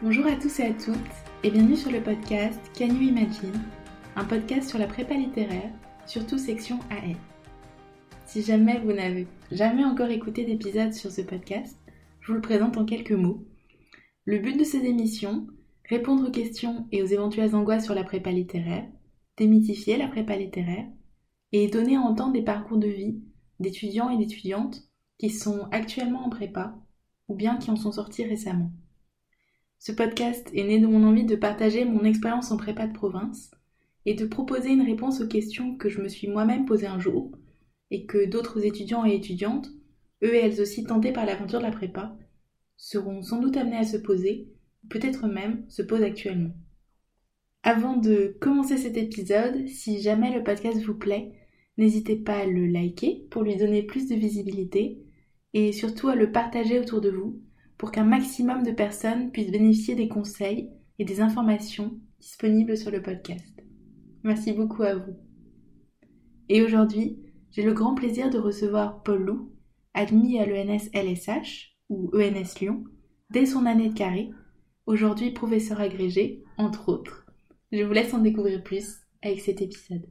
Bonjour à tous et à toutes et bienvenue sur le podcast Can You Imagine, un podcast sur la prépa littéraire, surtout section AL. Si jamais vous n'avez jamais encore écouté d'épisode sur ce podcast, je vous le présente en quelques mots. Le but de ces émissions, répondre aux questions et aux éventuelles angoisses sur la prépa littéraire, démythifier la prépa littéraire et donner à entendre des parcours de vie d'étudiants et d'étudiantes qui sont actuellement en prépa ou bien qui en sont sortis récemment. Ce podcast est né de mon envie de partager mon expérience en prépa de province et de proposer une réponse aux questions que je me suis moi-même posées un jour et que d'autres étudiants et étudiantes, eux et elles aussi tentés par l'aventure de la prépa, seront sans doute amenés à se poser, peut-être même se posent actuellement. Avant de commencer cet épisode, si jamais le podcast vous plaît, n'hésitez pas à le liker pour lui donner plus de visibilité et surtout à le partager autour de vous pour qu'un maximum de personnes puissent bénéficier des conseils et des informations disponibles sur le podcast. Merci beaucoup à vous. Et aujourd'hui, j'ai le grand plaisir de recevoir Paul Lou, admis à l'ENS LSH ou ENS Lyon dès son année de carré, aujourd'hui professeur agrégé, entre autres. Je vous laisse en découvrir plus avec cet épisode.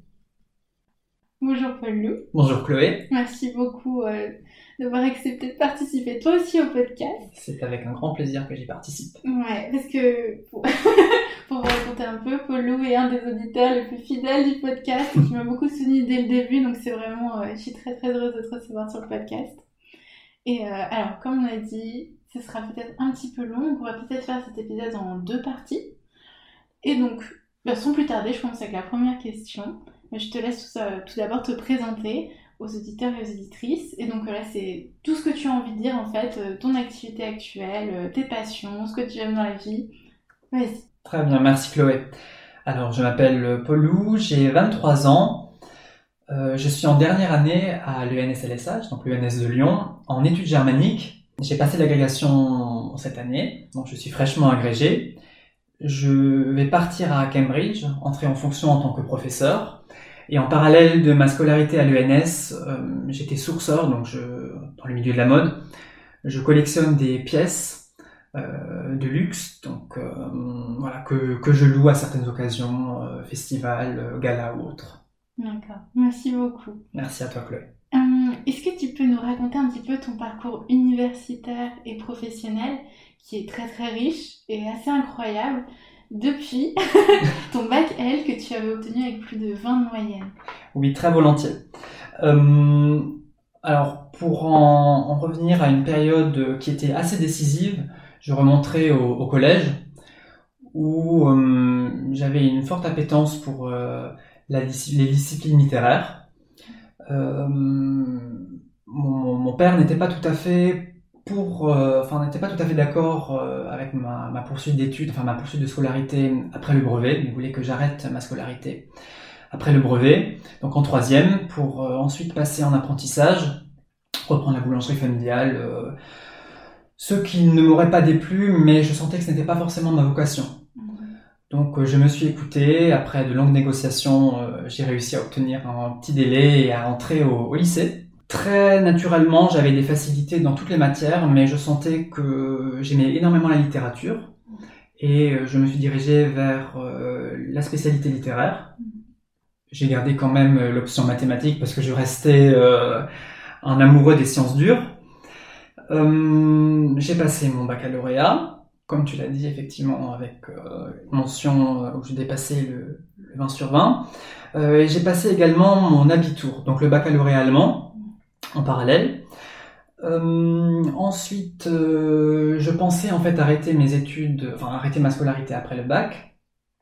Bonjour Paul Lou. Bonjour Chloé. Merci beaucoup euh, d'avoir accepté de participer toi aussi au podcast. C'est avec un grand plaisir que j'y participe. Ouais, parce que pour, pour vous raconter un peu, Paul Lou est un des auditeurs les plus fidèles du podcast qui m'a beaucoup soutenu dès le début, donc c'est vraiment, euh, je suis très très heureuse de te recevoir sur le podcast. Et euh, alors, comme on a dit, ce sera peut-être un petit peu long, on pourrait peut-être faire cet épisode en deux parties. Et donc, bah, sans plus tarder, je commence avec la première question. Je te laisse tout, d'abord te présenter aux auditeurs et aux éditrices. Et donc là, c'est tout ce que tu as envie de dire en fait, euh, ton activité actuelle, euh, tes passions, ce que tu aimes dans la vie. Vas-y. Très bien, merci Chloé. Alors, je m'appelle Paulou, j'ai 23 ans. Euh, je suis en dernière année à l'ENSLSH, donc l'ENS de Lyon, en études germaniques. J'ai passé l'agrégation cette année, donc je suis fraîchement agrégé. Je vais partir à Cambridge, entrer en fonction en tant que professeur. Et en parallèle de ma scolarité à l'ENS, euh, j'étais sourceur, donc je, dans le milieu de la mode. Je collectionne des pièces euh, de luxe, donc euh, voilà que, que je loue à certaines occasions, festivals, galas ou autres. D'accord, merci beaucoup. Merci à toi Chloé. Hum, Est-ce que tu peux nous raconter un petit peu ton parcours universitaire et professionnel qui est très très riche et assez incroyable? Depuis ton bac L que tu avais obtenu avec plus de 20 de moyenne. Oui, très volontiers. Euh, alors, pour en, en, revenir à une période qui était assez décisive, je remonterai au, au collège, où euh, j'avais une forte appétence pour euh, la, les disciplines littéraires. Euh, mon, mon, père n'était pas tout à fait pour, euh, enfin, n'était pas tout à fait d'accord euh, avec ma, ma poursuite d'études, enfin ma poursuite de scolarité après le brevet. Il voulait que j'arrête ma scolarité après le brevet, donc en troisième, pour euh, ensuite passer en apprentissage, reprendre la boulangerie familiale. Euh, ce qui ne m'aurait pas déplu, mais je sentais que ce n'était pas forcément ma vocation. Donc je me suis écouté, après de longues négociations, j'ai réussi à obtenir un petit délai et à entrer au, au lycée. Très naturellement, j'avais des facilités dans toutes les matières, mais je sentais que j'aimais énormément la littérature et euh, je me suis dirigé vers euh, la spécialité littéraire. J'ai gardé quand même euh, l'option mathématique parce que je restais un amoureux des sciences dures. Euh, j'ai passé mon baccalauréat, comme tu l'as dit effectivement, avec mention où j'ai dépassé le, le, 20 sur 20. et j'ai passé également mon habitour, donc le baccalauréat allemand en parallèle. Euh, ensuite, euh, je pensais en fait arrêter mes études, enfin arrêter ma scolarité après le bac.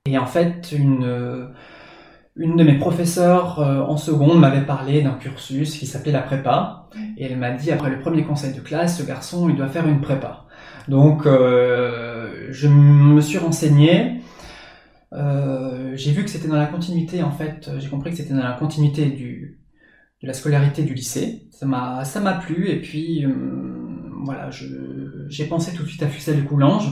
Et en fait, une, une de mes professeurs euh, en seconde m'avait parlé d'un cursus qui s'appelait la prépa. Et elle m'a dit, après le premier conseil de classe, ce garçon, il doit faire une prépa. Donc, euh, je me suis renseigné. Euh, j'ai vu que c'était dans la continuité, en fait, j'ai compris que c'était dans la continuité du, de la scolarité du lycée. Ça m'a, ça m'a plu et puis euh, voilà, je, j'ai pensé tout de suite à Fussel de Coulanges,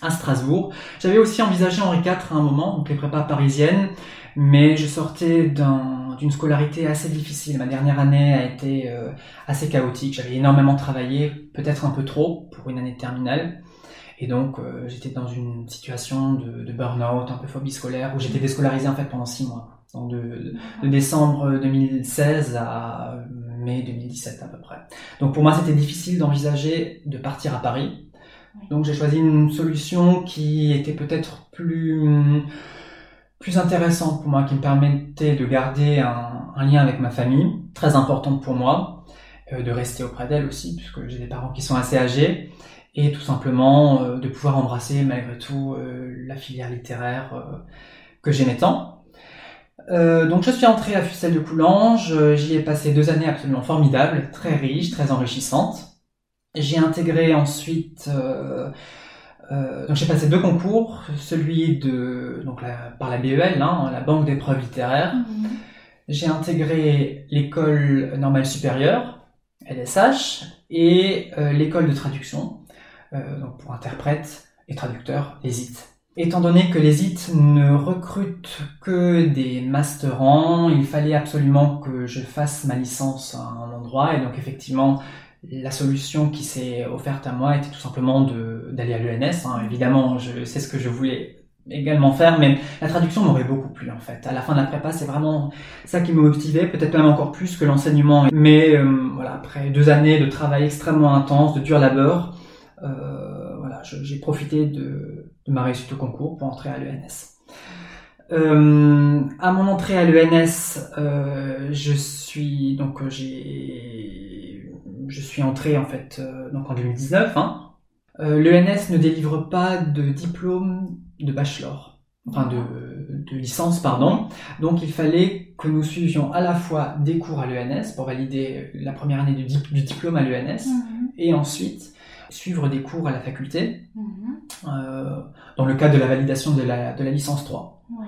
à Strasbourg. J'avais aussi envisagé Henri IV à un moment, donc les prépas parisiennes, mais je sortais d'un, d'une scolarité assez difficile. Ma dernière année a été euh, assez chaotique. J'avais énormément travaillé, peut-être un peu trop pour une année terminale. Et donc, euh, j'étais dans une situation de, de burn-out, un peu phobie scolaire, où j'étais déscolarisé en fait pendant six mois. De, de, décembre 2016 à mai 2017 à peu près. Donc pour moi, c'était difficile d'envisager de partir à Paris. Donc j'ai choisi une solution qui était peut-être plus plus intéressante pour moi, qui me permettait de garder un, un lien avec ma famille, très importante pour moi, euh, de rester auprès d'elle aussi, puisque j'ai des parents qui sont assez âgés, et tout simplement euh, de pouvoir embrasser malgré tout euh, la filière littéraire que j'aimais tant. Donc je suis entré à Fussel de Coulanges, j'y ai passé deux années absolument formidables, très riches, très enrichissantes. J'ai intégré ensuite euh, donc j'ai passé deux concours, celui de donc la, par la BEL, hein, la Banque d'épreuves littéraires. Mhm. J'ai intégré l'école normale supérieure, LSH, et euh, l'école de traduction, euh, donc pour interprète et traducteur, les IT. Étant donné que les IT ne recrutent que des masterants, il fallait absolument que je fasse ma licence à un endroit, et donc effectivement la solution qui s'est offerte à moi était tout simplement d'aller à l'ENS. Hein. Évidemment, je ce que je voulais également faire, mais la traduction m'aurait beaucoup plu en fait. À la fin de la prépa, c'est vraiment ça qui me motivait, peut-être même encore plus que l'enseignement. Mais euh, voilà, après deux années de travail extrêmement intense, de dur labeur, euh, j'ai profité de, de, ma réussite au concours pour entrer à l'ENS. Euh, à mon entrée à l'ENS, euh, je suis donc j'ai je suis entré en fait euh, donc en 2019. Hein. Euh, L'ENS ne délivre pas de diplôme de bachelor, enfin de, de, licence pardon. Donc il fallait que nous suivions à la fois des cours à l'ENS pour valider la première année du, du diplôme à l'ENS mhm. et ensuite suivre des cours à la faculté mhm. euh, dans le cadre de la validation de la, de la licence 3. Ouais.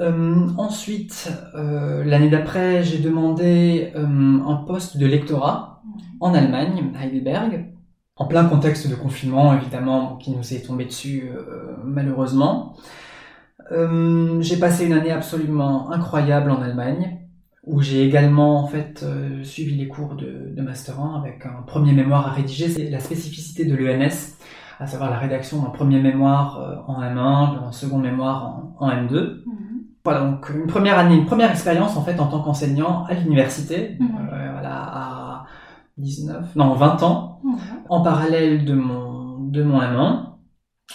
Euh, ensuite, euh, l'année d'après, j'ai demandé un poste de lectorat en Allemagne, Heidelberg, en plein contexte de confinement, évidemment, qui nous est tombé dessus malheureusement. j'ai passé une année absolument incroyable en Allemagne, où j'ai également en fait suivi les cours de, de Master 1 avec un premier mémoire à rédiger. C'est la spécificité de l'ENS, à savoir la rédaction d'un premier mémoire en M1, d'un second mémoire en, M2. Voilà, donc une première année, une première expérience en fait en tant qu'enseignant à l'université, mhm. euh, voilà, à 19, non 20 ans, mhm. en parallèle de mon de mon M1.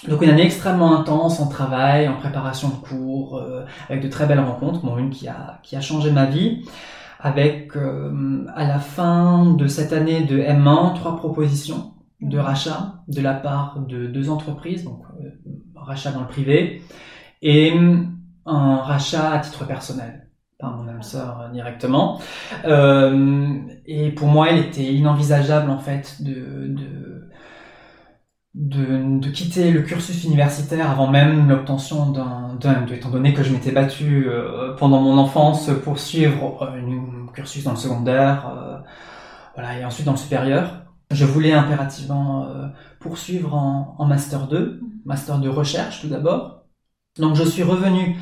Donc une année extrêmement intense en travail, en préparation de cours, euh, avec de très belles rencontres, bon, une qui a qui a changé ma vie, avec euh, à la fin de cette année de M1 trois propositions de rachat de la part de deux entreprises, donc rachat dans le privé et un rachat à titre personnel par mon âme sœur euh, directement. Euh, et pour moi, il était inenvisageable en fait de, de, de, de quitter le cursus universitaire avant même l'obtention d'un M2, étant donné que je m'étais battu euh, pendant mon enfance pour suivre un cursus dans le secondaire, euh, voilà, et ensuite dans le supérieur. Je voulais impérativement poursuivre en, en Master 2, Master de recherche tout d'abord. Donc je suis revenu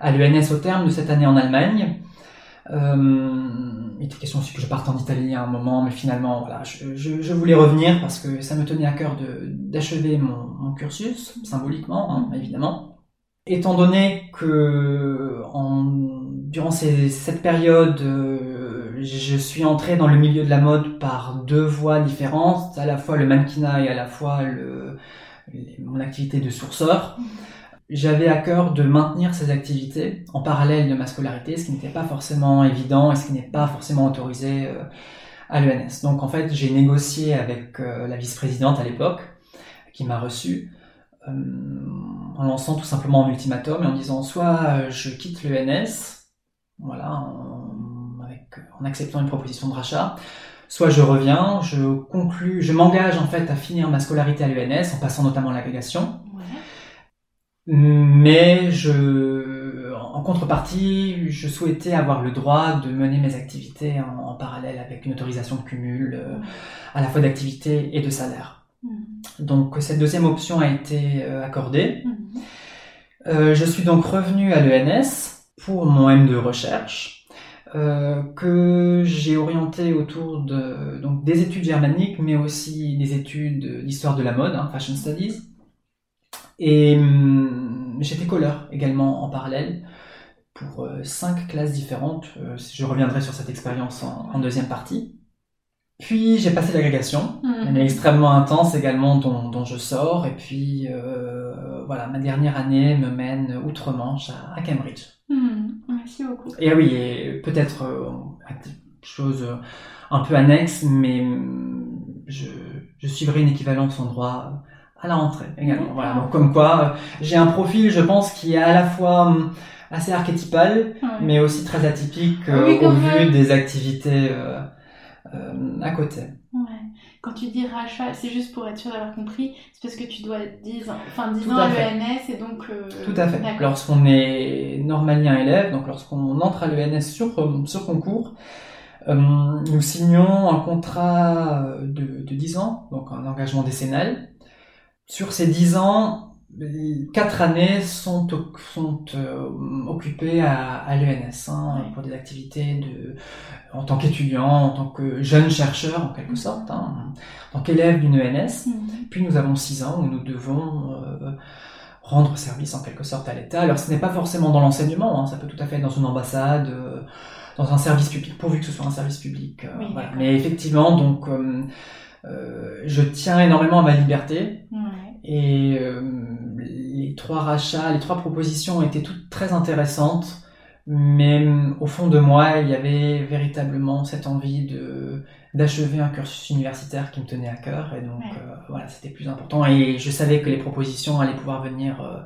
à l'ENS au terme de cette année en Allemagne. Il était question aussi que je parte en Italie à un moment, mais finalement, voilà, je, voulais revenir parce que ça me tenait à cœur d'achever mon, mon, cursus, symboliquement, hein, évidemment. Étant donné que en, durant ces, cette période, euh, je suis entré dans le milieu de la mode par deux voies différentes, à la fois le mannequinat et à la fois le, mon activité de sourceur j'avais à cœur de maintenir ces activités en parallèle de ma scolarité, ce qui n'était pas forcément évident et ce qui n'est pas forcément autorisé euh, à l'ENS. Donc en fait, j'ai négocié avec euh, la vice-présidente à l'époque, qui m'a reçu, euh, en lançant tout simplement un ultimatum et en disant soit je quitte l'ENS, voilà, en, acceptant une proposition de rachat, soit je reviens, je conclus, je m'engage en fait à finir ma scolarité à l'ENS en passant notamment l'agrégation mais je, en contrepartie, je souhaitais avoir le droit de mener mes activités en, parallèle avec une autorisation de cumul, euh, à la fois d'activité et de salaire. Mm. Donc cette deuxième option a été euh, accordée. Mm. Euh, je suis donc revenu à l'ENS pour mon M de recherche. que j'ai orienté autour de donc des études germaniques, mais aussi des études d'histoire de la mode, hein, fashion studies. Et hum, j'étais colleur également en parallèle pour euh, cinq classes différentes. Euh, je reviendrai sur cette expérience en, en deuxième partie. Puis j'ai passé l'agrégation, elle est extrêmement intense également dont, dont je sors. Et puis euh, voilà, ma dernière année me mène outre-Manche à, à Cambridge. Mhm. Merci beaucoup. Et oui, et peut-être chose un peu annexe, mais hum, je, je suivrai une équivalence en droit à la rentrée également. Voilà, donc comme quoi euh, j'ai un profil, je pense, qui est à la fois hum, assez archétypal, Ouais. mais aussi très atypique euh, Oui, quand au vu des activités euh, euh, à côté. Ouais. Quand tu dis rachat, c'est juste pour être sûr d'avoir compris, c'est parce que tu dois 10 ans, enfin 10 Tout ans à l'ENS et donc. euh, Tout à fait. Lorsqu'on est normalien élève, donc lorsqu'on entre à l'ENS sur, euh, sur concours, euh, nous signons un contrat euh, de, de 10 ans, donc un engagement décennal. Sur ces 10 ans, quatre années sont, sont euh, occupées à, à l'ENS hein, pour des activités de, en tant qu'étudiant, en tant que jeune chercheur en quelque sorte, hein, en tant qu'élève d'une ENS. Mhm. Puis nous avons six ans où nous devons euh, rendre service en quelque sorte à l'État. Alors ce n'est pas forcément dans l'enseignement, hein, ça peut tout à fait être dans une ambassade, euh, dans un service public, pourvu que ce soit un service public. euh, Oui, voilà. Mais effectivement, donc euh, je tiens énormément à ma liberté Ouais. et euh, les trois rachats, les trois propositions étaient toutes très intéressantes. Mais euh, au fond de moi, il y avait véritablement cette envie de d'achever un cursus universitaire qui me tenait à cœur et donc Ouais. euh, voilà c'était plus important et je savais que les propositions allaient pouvoir venir euh,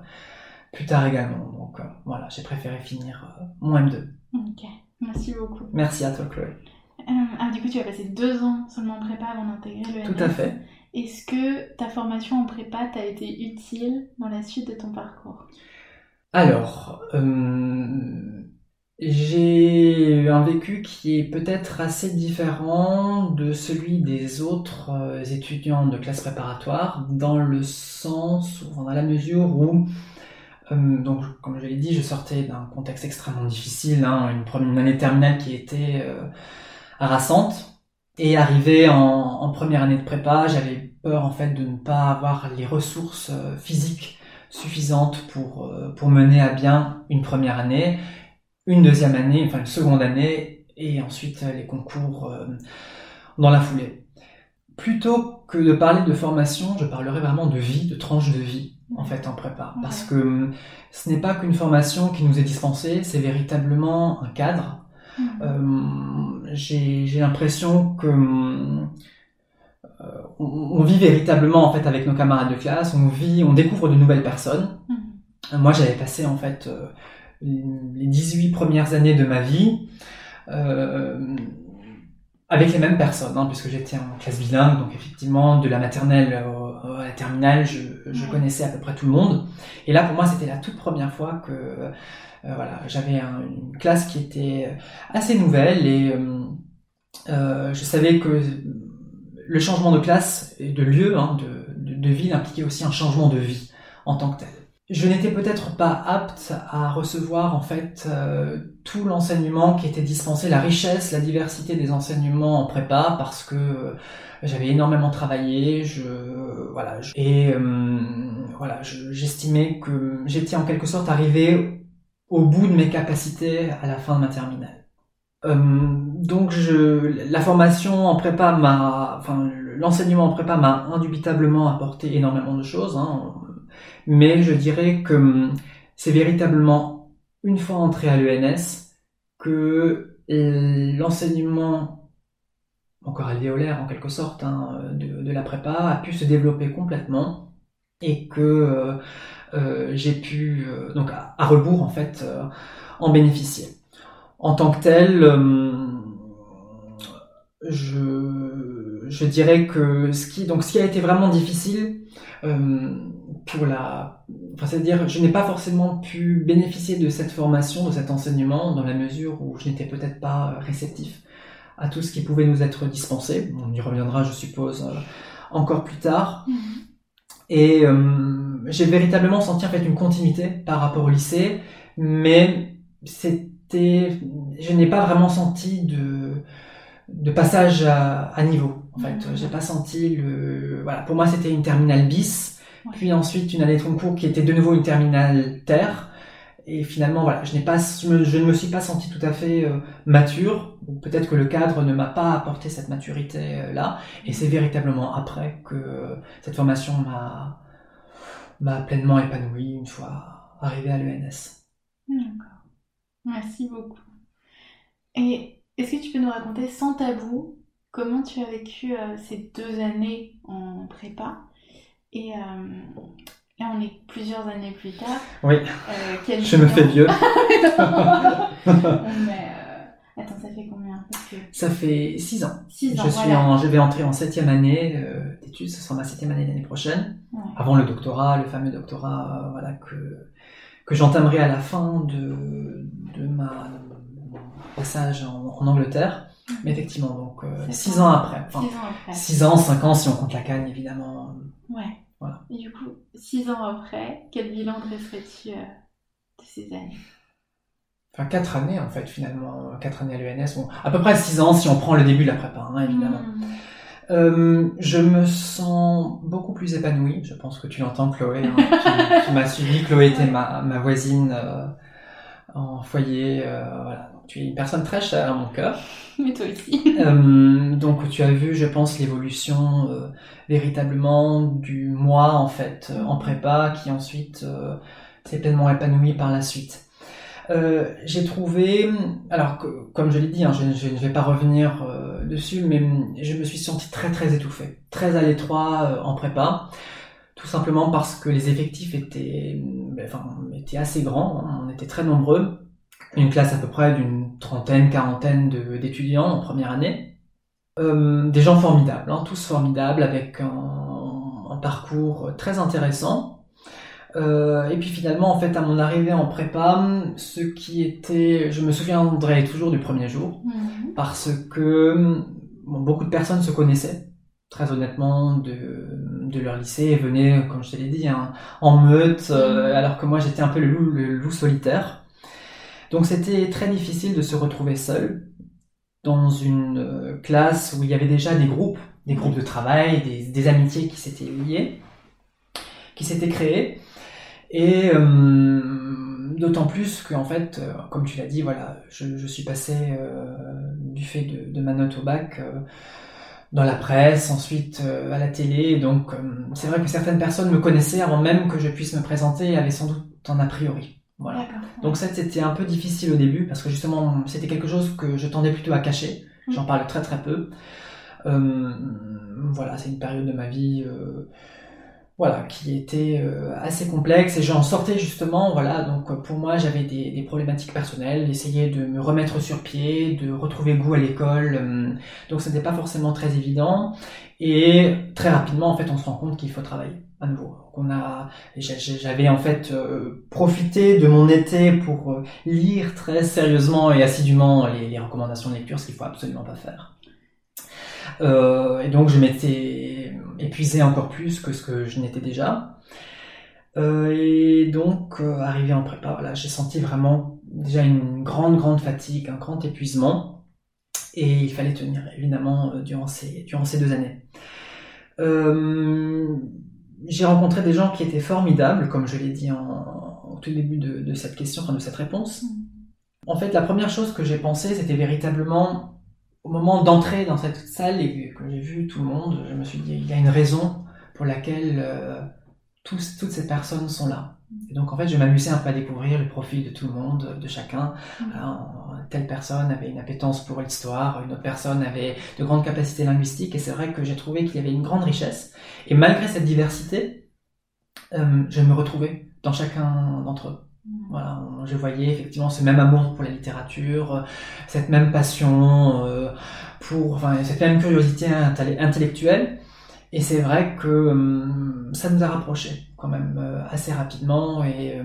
plus tard également donc euh, voilà j'ai préféré finir euh, mon M2 Ok. Merci beaucoup. merci à toi Chloé Euh, ah, du coup, tu as passé deux ans seulement en prépa avant d'intégrer l'ENS. tout à fait Est-ce que ta formation en prépa t'a été utile dans la suite de ton parcours? Alors euh, j'ai un vécu qui est peut-être assez différent de celui des autres euh, étudiants de classe préparatoire dans le sens, ou dans la mesure où Euh, donc, comme je l'ai dit, je sortais d'un contexte extrêmement difficile, hein, une, première, une année terminale qui était euh, harassante. Et arrivé en, en première année de prépa, j'avais peur en fait de ne pas avoir les ressources euh, physiques suffisantes pour, euh, pour mener à bien une première année, une deuxième année, enfin une seconde année, et ensuite euh, les concours dans la foulée. Plutôt que de parler de formation, je parlerai vraiment de vie, de tranche de vie en fait en prépa. Parce que hum, ce n'est pas qu'une formation qui nous est dispensée, c'est véritablement un cadre. Mhm. Euh, J'ai j'ai l'impression que euh, on, on vit véritablement en fait avec nos camarades de classe, on vit, on découvre de nouvelles personnes. Mhm. Moi, j'avais passé en fait euh, les 18 premières années de ma vie euh, avec les mêmes personnes, hein, puisque j'étais en classe bilingue, donc effectivement, de la maternelle à la terminale, je, je connaissais à peu près tout le monde. Et là, pour moi, c'était la toute première fois que euh, voilà, j'avais un- une classe qui était assez nouvelle et euh, euh, je savais que le changement de classe et de lieu, hein, de, de, ville, impliquait aussi un changement de vie en tant que tel. Je n'étais peut-être pas apte à recevoir en fait euh, tout l'enseignement qui était dispensé, la richesse, la diversité des enseignements en prépa, parce que euh, j'avais énormément travaillé, je voilà, et voilà, je- j'estimais que j'étais en quelque sorte arrivé au bout de mes capacités à la fin de ma terminale. Donc je, la formation en prépa m'a, enfin l'enseignement en prépa m'a indubitablement apporté énormément de choses, hein, mais je dirais que hum, c'est véritablement une fois entré à l'ENS que l'enseignement encore alvéolaire en quelque sorte hein, de, la prépa a pu se développer complètement et que euh, euh, j'ai pu euh, donc à, à rebours en fait en bénéficier. En tant que tel, euh, je, je dirais que ce qui, donc ce qui a été vraiment difficile euh, pour la, enfin, c'est-à-dire je n'ai pas forcément pu bénéficier de cette formation, de cet enseignement dans la mesure où je n'étais peut-être pas réceptif à tout ce qui pouvait nous être dispensé. On y reviendra, je suppose, euh, encore plus tard. Mhm. Et euh, j'ai véritablement senti en fait une continuité par rapport au lycée, mais c'était, je n'ai pas vraiment senti de, de passage à, niveau. En fait, j'ai pas senti le, voilà, pour moi c'était une terminale bis, puis ensuite une année de concours qui était de nouveau une terminale terre. Et finalement, voilà, je n'ai pas, je, ne me suis pas senti tout à fait euh, mature. Peut-être que le cadre ne m'a pas apporté cette maturité euh, là. Et c'est véritablement après que cette formation m'a, m'a pleinement épanoui une fois arrivé à l'ENS. D'accord. Merci beaucoup. Et est-ce que tu peux nous raconter sans tabou comment tu as vécu euh, ces deux années en prépa et Là, on est plusieurs années plus tard. Oui. Euh, je me fais vieux. Mais, euh, attends, ça fait combien? Ça fait six ans. Six ans. Je, suis en, je vais entrer en septième année euh, d'études, ce sera ma septième année l'année prochaine. Avant le doctorat, le fameux doctorat euh, voilà, que, que j'entamerai à la fin de, de ma passage en, en Angleterre. Mhm. Mais effectivement, donc six ans après. Enfin, six ans après. Six ans, cinq ans si on compte la canne, évidemment. Ouais. Et du coup, six ans après, quel bilan dresserais-tu euh, de ces années? Enfin, quatre années en fait, finalement. Quatre années à l'ENS. Bon, à peu près six ans si on prend le début de la prépa, hein, évidemment. Hmm. Euh, je me sens beaucoup plus épanouie. Je pense que tu l'entends, Chloé. Hein, tu, m'as suivi. Chloé était ma, ma voisine euh, en foyer. voilà tu es une personne très chère à mon cœur. Mais toi aussi. Euh, donc tu as vu, je pense, l'évolution euh, véritablement du moi en fait euh, en prépa, qui ensuite s'est pleinement épanoui par la suite. j'ai trouvé, alors comme je l'ai dit, hein, je, je, ne vais pas revenir dessus, mais je me suis senti très très étouffé, très à l'étroit en prépa, tout simplement parce que les effectifs étaient, enfin, étaient assez grands, hein, on était très nombreux une classe à peu près d'une trentaine, quarantaine d'étudiants en première année. Euh, des gens formidables, hein, tous formidables, avec un, un parcours très intéressant. Euh, et puis finalement, en fait, à mon arrivée en prépa, ce qui était, je me souviendrai toujours du premier jour, mhm. parce que bon, beaucoup de personnes se connaissaient, très honnêtement, de, de leur lycée et venaient, comme je te l'ai dit, hein, en meute, euh, mhm. alors que moi j'étais un peu le loup, le loup solitaire. Donc c'était très difficile de se retrouver seul dans une euh, classe où il y avait déjà des groupes, des groupes de travail, des, amitiés qui s'étaient liées, qui s'étaient créées. Et euh, d'autant plus que, en fait, euh, comme tu l'as dit, voilà, je, suis passé du fait de, ma note au bac dans la presse, ensuite à la télé. Donc c'est vrai que certaines personnes me connaissaient avant même que je puisse me présenter et avaient sans doute un a priori. Voilà. Donc ça, c'était un peu difficile au début parce que justement, c'était quelque chose que je tendais plutôt à cacher. Mm. J'en parle très très peu. Euh, voilà, c'est une période de ma vie, euh, voilà, qui était euh, assez complexe et j'en sortais justement, voilà. Donc pour moi, j'avais des, des, problématiques personnelles, essayer de me remettre sur pied, de retrouver goût à l'école. Donc c'était pas forcément très évident et très rapidement, en fait, on se rend compte qu'il faut travailler à nouveau. On a, j'avais en fait euh, profité de mon été pour euh, lire très sérieusement et assidûment les, recommandations de lecture, ce qu'il faut absolument pas faire. Euh, et donc je m'étais épuisé encore plus que ce que je n'étais déjà. et donc arrivé en prépa, voilà, j'ai senti vraiment déjà une grande grande fatigue, un grand épuisement, et il fallait tenir évidemment durant ces durant ces deux années. J'ai rencontré des gens qui étaient formidables, comme je l'ai dit au tout début de, cette question, de cette réponse. En fait, la première chose que j'ai pensé, c'était véritablement au moment d'entrer dans cette salle et que j'ai vu tout le monde, je me suis dit, il y a une raison pour laquelle euh, toutes ces personnes sont là. Et donc en fait, je m'amusais un peu à découvrir le profil de tout le monde, de chacun. Mm. Euh, telle personne avait une appétence pour l'histoire, une autre personne avait de grandes capacités linguistiques, et c'est vrai que j'ai trouvé qu'il y avait une grande richesse. Et malgré cette diversité, euh, je me retrouvais dans chacun d'entre eux. Mm. Voilà, je voyais effectivement ce même amour pour la littérature, cette même passion euh, pour, enfin, cette même curiosité intellectuelle. Et c'est vrai que euh, ça nous a rapprochés quand même euh, assez rapidement et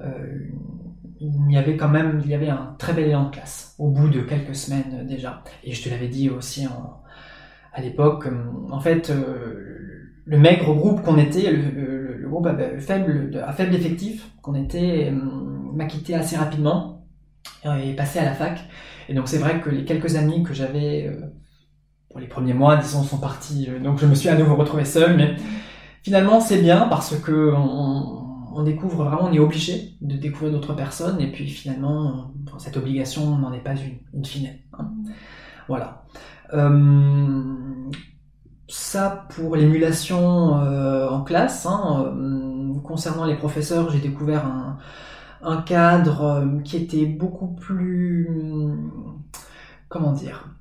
euh, il y avait quand même il y avait un très bel élan de classe au bout de quelques semaines déjà. Et je te l'avais dit aussi en, à l'époque, en fait, le maigre groupe qu'on était, le, groupe à faible effectif qu'on était, m'a quitté assez rapidement. et passer à la fac. Et donc c'est vrai que les quelques amis que j'avais pour les premiers mois, disons, sont partis. donc je me suis à nouveau retrouvé seul, finalement c'est bien parce que on, découvre vraiment, on est obligé de découvrir d'autres personnes et puis finalement cette obligation n'en est pas une, in fine. Hein. Voilà. Euh, ça pour l'émulation euh, en classe. Hein, euh, concernant les professeurs, j'ai découvert un, un cadre qui était beaucoup plus... Comment dire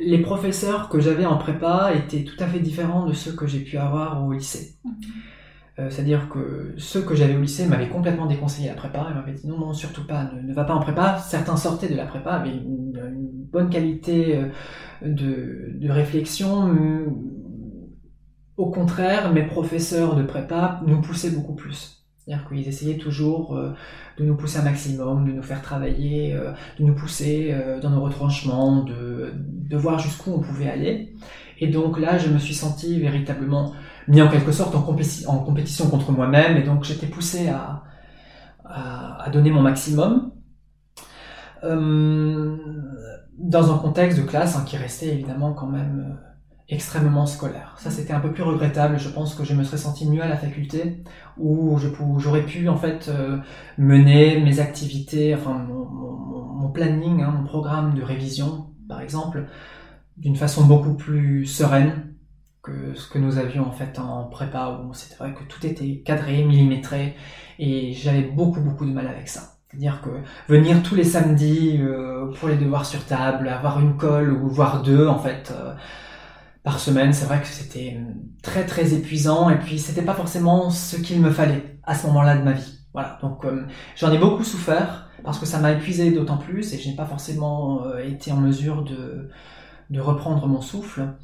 les professeurs que j'avais en prépa étaient tout à fait différents de ceux que j'ai pu avoir au lycée. Mhm. Euh, c'est-à-dire que ceux que j'avais au lycée m'avaient complètement déconseillé la prépa et m'avaient dit non, non, surtout pas, ne, va pas en prépa. Certains sortaient de la prépa, avaient une, bonne qualité euh, de, réflexion. Au contraire, mes professeurs de prépa nous poussaient beaucoup plus. C'est-à-dire qu'ils essayaient toujours euh, de nous pousser un maximum, de nous faire travailler, de nous pousser dans nos retranchements, de, de voir jusqu'où on pouvait aller. Et donc là, je me suis senti véritablement mis en quelque sorte en, compétition contre moi-même, et donc j'étais poussé à, à, donner mon maximum. Euh, dans un contexte de classe hein, qui restait évidemment quand même euh, extrêmement scolaire. Ça c'était un peu plus regrettable, je pense que je me serais senti mieux à la faculté, où j'aurais pu en fait euh, mener mes activités, enfin mon, planning, hein, mon programme de révision par exemple, d'une façon beaucoup plus sereine, que ce que nous avions en fait en prépa où c'était vrai que tout était cadré, millimétré et j'avais beaucoup beaucoup de mal avec ça. C'est-à-dire que venir tous les samedis euh, pour les devoirs sur table, avoir une colle ou voire deux en fait euh, par semaine, c'est vrai que c'était très très épuisant et puis c'était pas forcément ce qu'il me fallait à ce moment-là de ma vie. Voilà, donc euh, j'en ai beaucoup souffert parce que ça m'a épuisé d'autant plus et je n'ai pas forcément été en mesure de, de reprendre mon souffle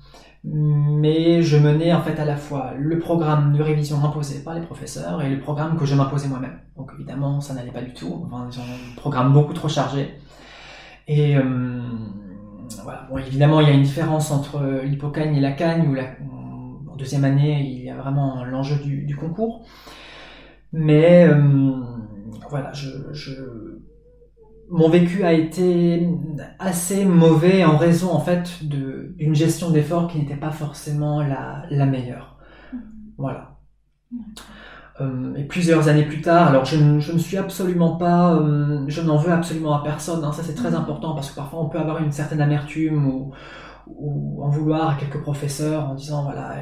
mais je menais en fait à la fois le programme de révision imposé par les professeurs et le programme que je m'imposais moi-même. Donc évidemment, ça n'allait pas du tout. Enfin, un programme beaucoup trop chargé. Et euh, voilà. Bon, évidemment, il y a une différence entre l'hypocagne et la cagne, où la, en deuxième année, il y a vraiment l'enjeu du, concours. Mais euh, voilà, je, je mon vécu a été assez mauvais en raison en fait d'une gestion d'efforts qui n'était pas forcément la, la meilleure. Voilà. Euh, et plusieurs années plus tard, alors je, ne suis absolument pas, euh, je n'en veux absolument à personne. Hein, ça c'est très important parce que parfois on peut avoir une certaine amertume ou, en vouloir à quelques professeurs en disant voilà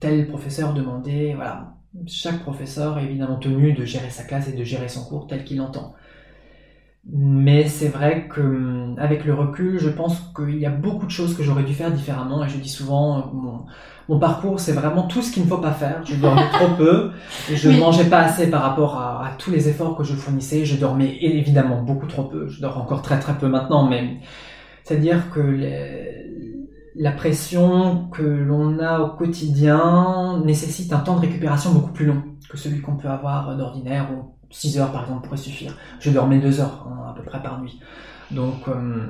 tel professeur demandait voilà. Chaque professeur est évidemment tenu de gérer sa classe et de gérer son cours tel qu'il l'entend. Mais c'est vrai que hum, avec le recul, je pense qu'il y a beaucoup de choses que j'aurais dû faire différemment. Et je dis souvent, euh, mon, parcours, c'est vraiment tout ce qu'il ne faut pas faire. Je dormais trop peu et je ne mangeais pas assez par rapport à, tous les efforts que je fournissais. Je dormais évidemment beaucoup trop peu. Je dors encore très très peu maintenant, mais c'est-à-dire que la pression que l'on a au quotidien nécessite un temps de récupération beaucoup plus long que celui qu'on peut avoir d'ordinaire 6 heures par exemple pourrait suffire. Je dormais 2 heures hein, à peu près par nuit. Donc euh,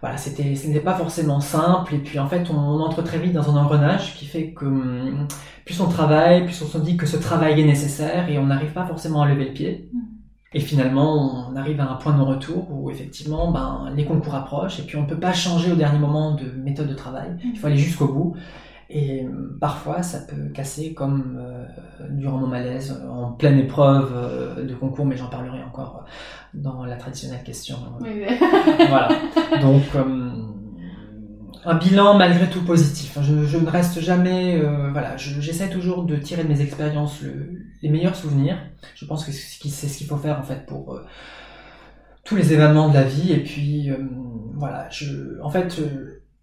voilà, c'était, ce n'était pas forcément simple. Et puis en fait, on, entre très vite dans un engrenage qui fait que hum, plus on travaille, plus on se dit que ce travail est nécessaire et on n'arrive pas forcément à lever le pied. Mm. Et finalement, on arrive à un point de non-retour où effectivement, ben, les concours approchent et puis on ne peut pas changer au dernier moment de méthode de travail. Mm. Il faut aller jusqu'au bout. Et euh, parfois, ça peut casser comme euh, durant mon malaise, en pleine épreuve euh, de concours, mais j'en parlerai encore dans la traditionnelle question. voilà. Donc, un bilan malgré tout positif. Je, je ne reste jamais, voilà, j'essaie toujours de tirer de mes expériences les meilleurs souvenirs. Je pense que c'est ce qu'il faut faire en fait pour tous les événements de la vie. Et puis, voilà, je, en fait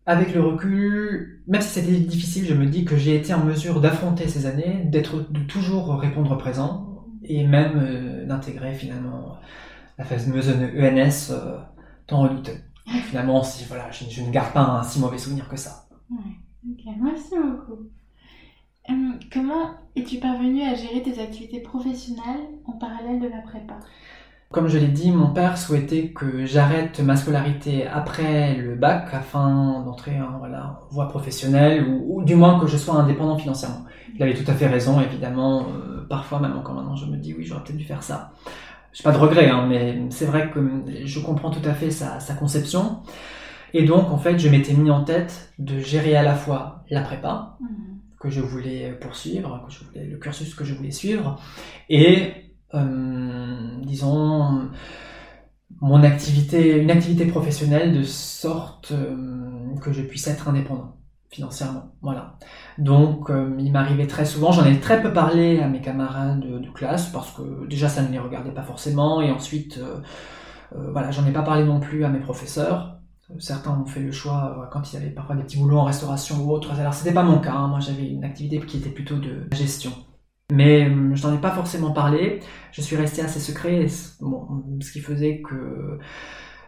avec le recul, même si c'était difficile, je me dis que j'ai été en mesure d'affronter ces années, d'être, de toujours répondre présent, et même euh, d'intégrer finalement la fameuse ENS euh, tant redoutée. Finalement, si, voilà, je, ne garde pas un si mauvais souvenir que ça. Ouais, merci beaucoup. Hum, comment es-tu parvenu à gérer tes activités professionnelles en parallèle de la prépa? Comme je l'ai dit, mon père souhaitait que j'arrête ma scolarité après le bac afin d'entrer en voilà, voie professionnelle ou, du moins que je sois indépendant financièrement. Il avait tout à fait raison, évidemment. Euh, parfois, même encore maintenant, je me dis oui, j'aurais peut-être dû faire ça. j'ai pas de regret, hein, mais c'est vrai que je comprends tout à fait sa, sa conception. Et donc, en fait, je m'étais mis en tête de gérer à la fois la prépa, Mhm. que je voulais poursuivre, que je voulais, le cursus que je voulais suivre, et, disons, mon activité, une activité professionnelle de sorte euh, que je puisse être indépendant financièrement. Voilà. Donc, euh, il m'arrivait très souvent, j'en ai très peu parlé à mes camarades de, classe parce que déjà ça ne les regardait pas forcément, et ensuite, euh, euh, voilà, j'en ai pas parlé non plus à mes professeurs. Certains ont fait le choix euh, quand ils avaient parfois des petits boulots en restauration ou autre. Alors c'était pas mon cas, hein. moi j'avais une activité qui était plutôt de gestion. Mais euh, je n'en ai pas forcément parlé. Je suis resté assez secret, bon, ce qui faisait que,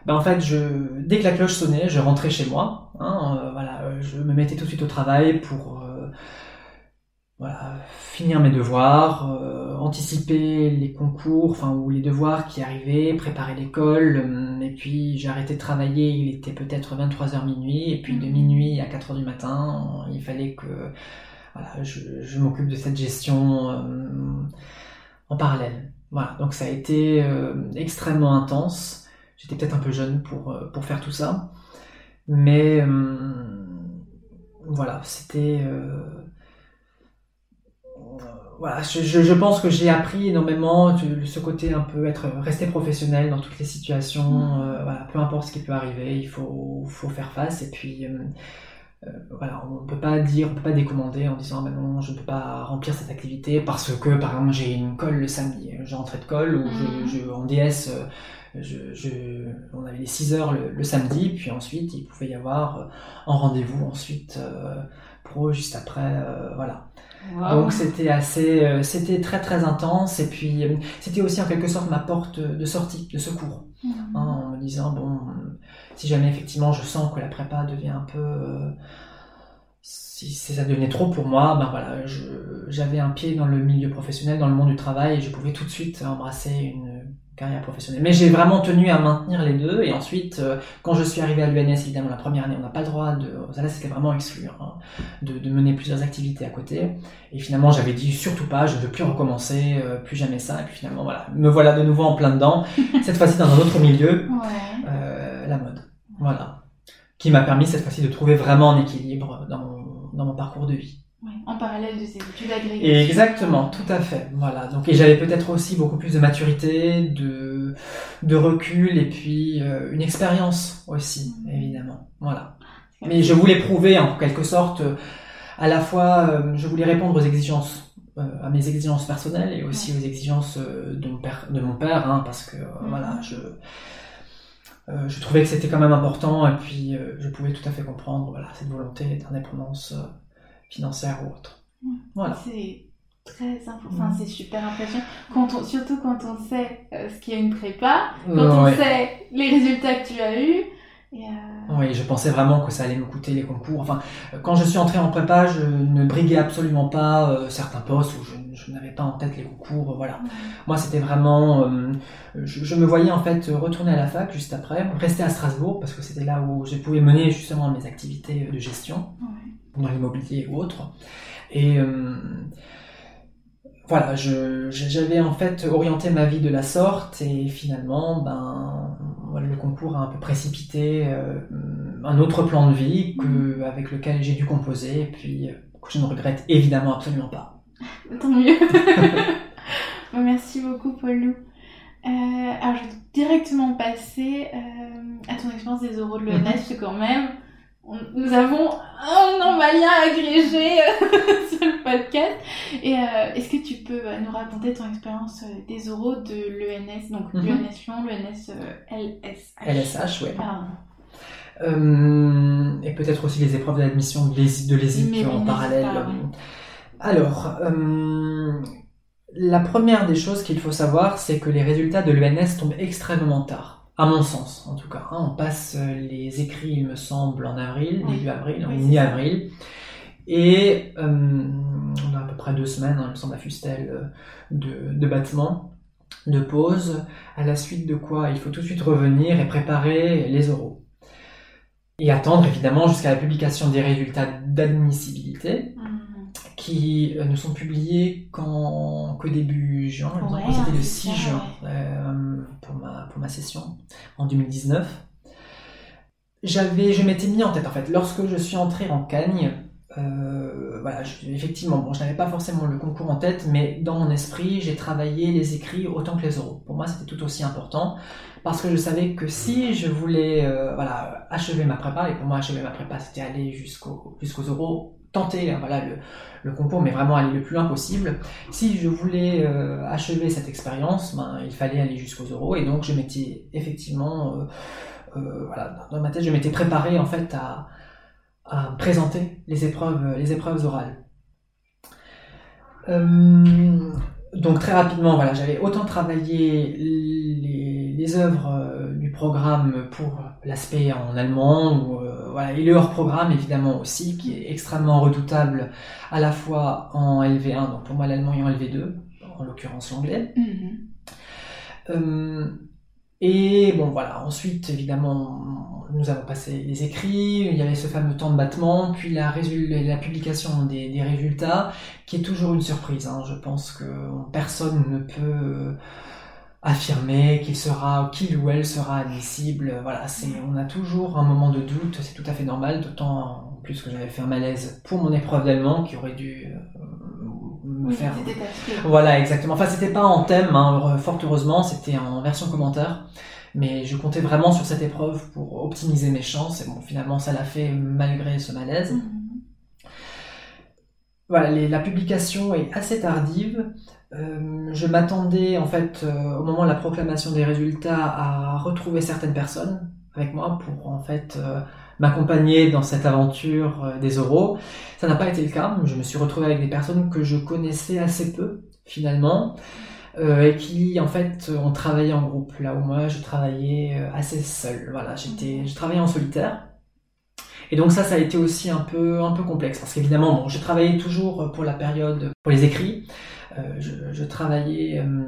ben en fait, je, dès que la cloche sonnait, je rentrais chez moi. Hein, euh, voilà, euh, je me mettais tout de suite au travail pour euh, voilà, finir mes devoirs, euh, anticiper les concours, enfin ou les devoirs qui arrivaient, préparer l'école, euh, et puis j'ai arrêté de travailler, il était peut-être 23h minuit, et puis de Mhm. minuit à 4h du matin, il fallait que voilà, je, je m'occupe de cette gestion euh, en parallèle. Voilà, donc ça a été euh, extrêmement intense. J'étais peut-être un peu jeune pour, euh, pour faire tout ça, mais voilà, c'était euh, voilà, je, pense que j'ai appris énormément de- ce côté un peu être resté professionnel dans toutes les situations. euh, voilà, peu importe ce qui peut arriver, il faut, faut faire face. Et puis euh, voilà, on peut pas dire, on peut pas décommander en disant ah ben non, je ne peux pas remplir cette activité parce que par exemple j'ai une colle le samedi, je rentrais de colle ou Mhm. je, je en DS. euh, je, je, on avait les 6 heures le, le samedi, puis ensuite il pouvait y avoir euh, un rendez-vous ensuite euh, pro juste après, euh, voilà. Wow. Donc c'était assez, euh, c'était très très intense. Et puis euh, c'était aussi en quelque sorte ma porte de sortie, de secours, hein, en me disant bon, euh, si jamais effectivement je sens que la prépa devient un peu, euh, si ça devenait trop pour moi, ben voilà, j'avais un pied dans le milieu professionnel, dans le monde du travail et je pouvais tout de suite embrasser une carrière professionnelle. Mais j'ai vraiment tenu à maintenir les deux et ensuite, euh, quand je suis arrivé à l'UNS, évidemment la première année, on n'a pas le droit de, ça c'était vraiment exclu, hein, de, de mener plusieurs activités à côté. Et finalement, j'avais dit surtout pas, je ne veux plus recommencer, euh, plus jamais ça. Et puis finalement, voilà, me voilà de nouveau en plein dedans. Cette fois-ci dans un autre milieu, Ouais. euh, la mode. Voilà. Qui m'a permis cette fois-ci de trouver vraiment un équilibre dans mon, dans mon parcours de vie. Ouais. En parallèle de ces études agrégées. Exactement, tout à fait. Voilà. Donc, et j'avais peut-être aussi beaucoup plus de maturité, de, de recul et puis euh, une expérience aussi, Mhm. évidemment. Voilà. Mais je voulais prouver en quelque sorte, euh, à la fois, euh, je voulais répondre aux exigences, euh, à mes exigences personnelles et aussi aux exigences euh, de mon père, de mon père, hein, parce que euh, Mhm. voilà, je je trouvais que c'était quand même important et puis je pouvais tout à fait comprendre voilà cette volonté d'indépendance financière ou autre. Ouais. Voilà. C'est très important, c'est super impressionnant. Quand on, surtout quand on sait euh, ce qu'est une prépa, quand on ouais. sait les résultats que tu as eus. Et, euh, Oui, je pensais vraiment que ça allait me coûter les concours. Enfin, quand je suis entré en prépa, je ne briguais absolument pas euh, certains postes où je, je n'avais pas en tête les concours. euh, Voilà. Moi, c'était vraiment. euh, je, je me voyais en fait retourner à la fac juste après, rester à Strasbourg parce que c'était là où je pouvais mener justement mes activités de gestion. Dans l'immobilier ou autre. Et euh, voilà, j'avais en fait orienté ma vie de la sorte et finalement, ben, le concours a un peu précipité euh, un autre plan de vie que, avec lequel j'ai dû composer et puis euh, que je ne regrette évidemment absolument pas. Tant mieux. Merci beaucoup, Paul Lou. Euh, alors, je vais directement passer euh, à ton expérience des euros de parce que quand même, on- nous avons un normalien agrégé euh, sur le podcast. Et euh, est-ce que tu peux euh, nous raconter ton expérience des euros de l'ENS, donc Mhm. l'ENS Lyon, l'ENS LSH LSH, ouais. Pardon. Euh, et peut-être aussi les épreuves d'admission de oui, en parallèle. pas. Alors, euh, la première des choses qu'il faut savoir, c'est que les résultats de l'ENS tombent extrêmement tard. À mon sens, en tout cas. hein. on passe euh, les écrits, il me semble, en avril, Oui. début avril, Oui, mi-avril. Et euh, on a à peu près deux semaines, hein, il me semble, à Fustel, euh, de, de battement, de pause, à la suite de quoi il faut tout de suite revenir et préparer les oraux. Et attendre évidemment jusqu'à la publication des résultats d'admissibilité, Mhm. Qui ne sont publiés qu'en que début juin. C'était le 6 juin pour, ma, pour ma session en 2019. J'avais, je m'étais mis en tête en fait, lorsque je suis entré en Cagne, euh, voilà, effectivement, bon, je n'avais pas forcément le concours en tête, mais dans mon esprit, j'ai travaillé les écrits autant que les oraux. Pour moi, c'était tout aussi important parce que je savais que si je voulais, euh, voilà, achever ma prépa, et pour moi, achever ma prépa, c'était aller jusqu'au jusqu'aux oraux, tenter, hein, voilà, le, le, concours, mais vraiment aller le plus loin possible. Si je voulais euh, achever cette expérience, ben, il fallait aller jusqu'aux oraux, et donc je m'étais effectivement, voilà, dans ma tête, je m'étais préparé en fait à présenter les épreuves, les épreuves orales. Euh, donc très rapidement, voilà, j'avais autant travaillé les, œuvres euh, du programme pour l'aspect en allemand, ou, euh, voilà, et le hors-programme évidemment aussi, qui est extrêmement redoutable à la fois en LV1, donc pour moi l'allemand et en LV2, en l'occurrence l'anglais. Mm-hmm. Et bon voilà, ensuite évidemment nous avons passé les écrits, il y avait ce fameux temps de battement, puis la, la publication des, résultats, qui est toujours une surprise. Hein. Je pense que personne ne peut affirmer qu'il sera, qu'il ou elle sera admissible. Voilà, c'est, on a toujours un moment de doute, c'est tout à fait normal, d'autant plus que j'avais fait un malaise pour mon épreuve d'allemand qui aurait dû euh, me faire. Voilà, exactement. Enfin, c'était pas en thème, hein, fort heureusement, c'était en version commentaire. Mais je comptais vraiment sur cette épreuve pour optimiser mes chances. Et bon, finalement, ça l'a fait malgré ce malaise. Mhm. Voilà, la publication est assez tardive. Euh, je m'attendais, en fait, euh, au moment de la proclamation des résultats, à retrouver certaines personnes avec moi pour, en fait, euh, m'accompagner dans cette aventure des euros. Ça n'a pas été le cas. Je me suis retrouvé avec des personnes que je connaissais assez peu, finalement. Et qui en fait ont travaillé en groupe. Là où moi je travaillais assez seul. Voilà, j'étais, je travaillais en solitaire. Et donc ça, ça a été aussi un peu, un peu complexe parce qu'évidemment, bon, je travaillais toujours pour la période, pour les écrits. Euh, je, je, travaillais, euh,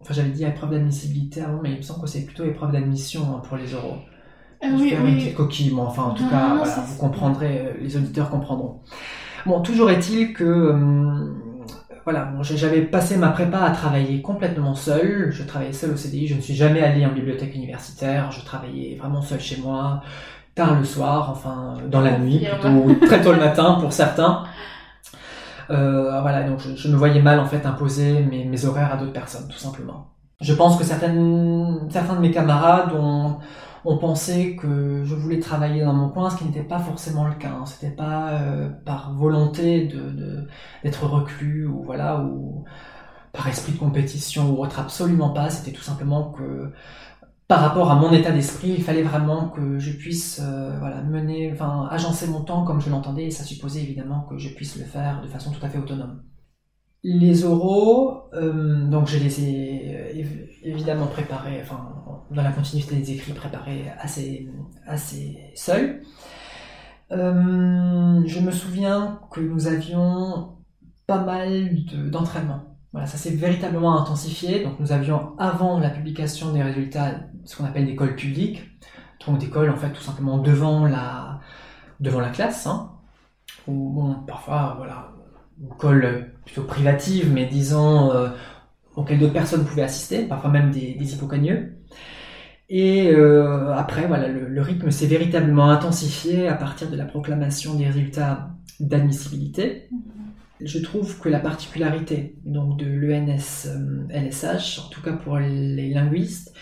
enfin j'avais dit épreuve d'admissibilité avant, mais il me semble que c'est plutôt épreuve d'admission hein, pour les euros. Ah oui, oui. une petite coquille, moi. Enfin, en tout cas, voilà, vous comprendrez, les auditeurs comprendront. Bon, toujours est-il que voilà, bon, j'avais passé ma prépa à travailler complètement seul. Je travaillais seul au CDI. Je ne suis jamais allé en bibliothèque universitaire. Je travaillais vraiment seul chez moi, tard le soir, enfin dans la nuit, plutôt très tôt le matin pour certains. Euh, voilà, donc je, me voyais mal en fait imposer mes, mes horaires à d'autres personnes, tout simplement. Je pense que certaines, certains de mes camarades ont on pensait que je voulais travailler dans mon coin, ce qui n'était pas forcément le cas. Hein. C'était pas euh, par volonté de d'être reclus ou voilà ou par esprit de compétition ou autre, absolument pas. C'était tout simplement que par rapport à mon état d'esprit, il fallait vraiment que je puisse euh, mener, enfin agencer mon temps comme je l'entendais et ça supposait évidemment que je puisse le faire de façon tout à fait autonome. Les oraux, euh, donc je les ai euh, évidemment préparés, enfin dans la continuité des écrits préparés assez, assez seul. Euh, je me souviens que nous avions pas mal d'entraînement. voilà, ça s'est véritablement intensifié. Donc nous avions avant la publication des résultats ce qu'on appelle des cols publics, donc des cols en fait tout simplement devant la devant la classe, hein, où bon parfois voilà une colle plutôt privative, mais disons euh, auquel d'autres personnes pouvaient assister, parfois même des, des hippocagneux. Et euh, après, voilà, le, rythme s'est véritablement intensifié à partir de la proclamation des résultats d'admissibilité. Je trouve que la particularité donc de l'ENS LSH, en tout cas pour les linguistes,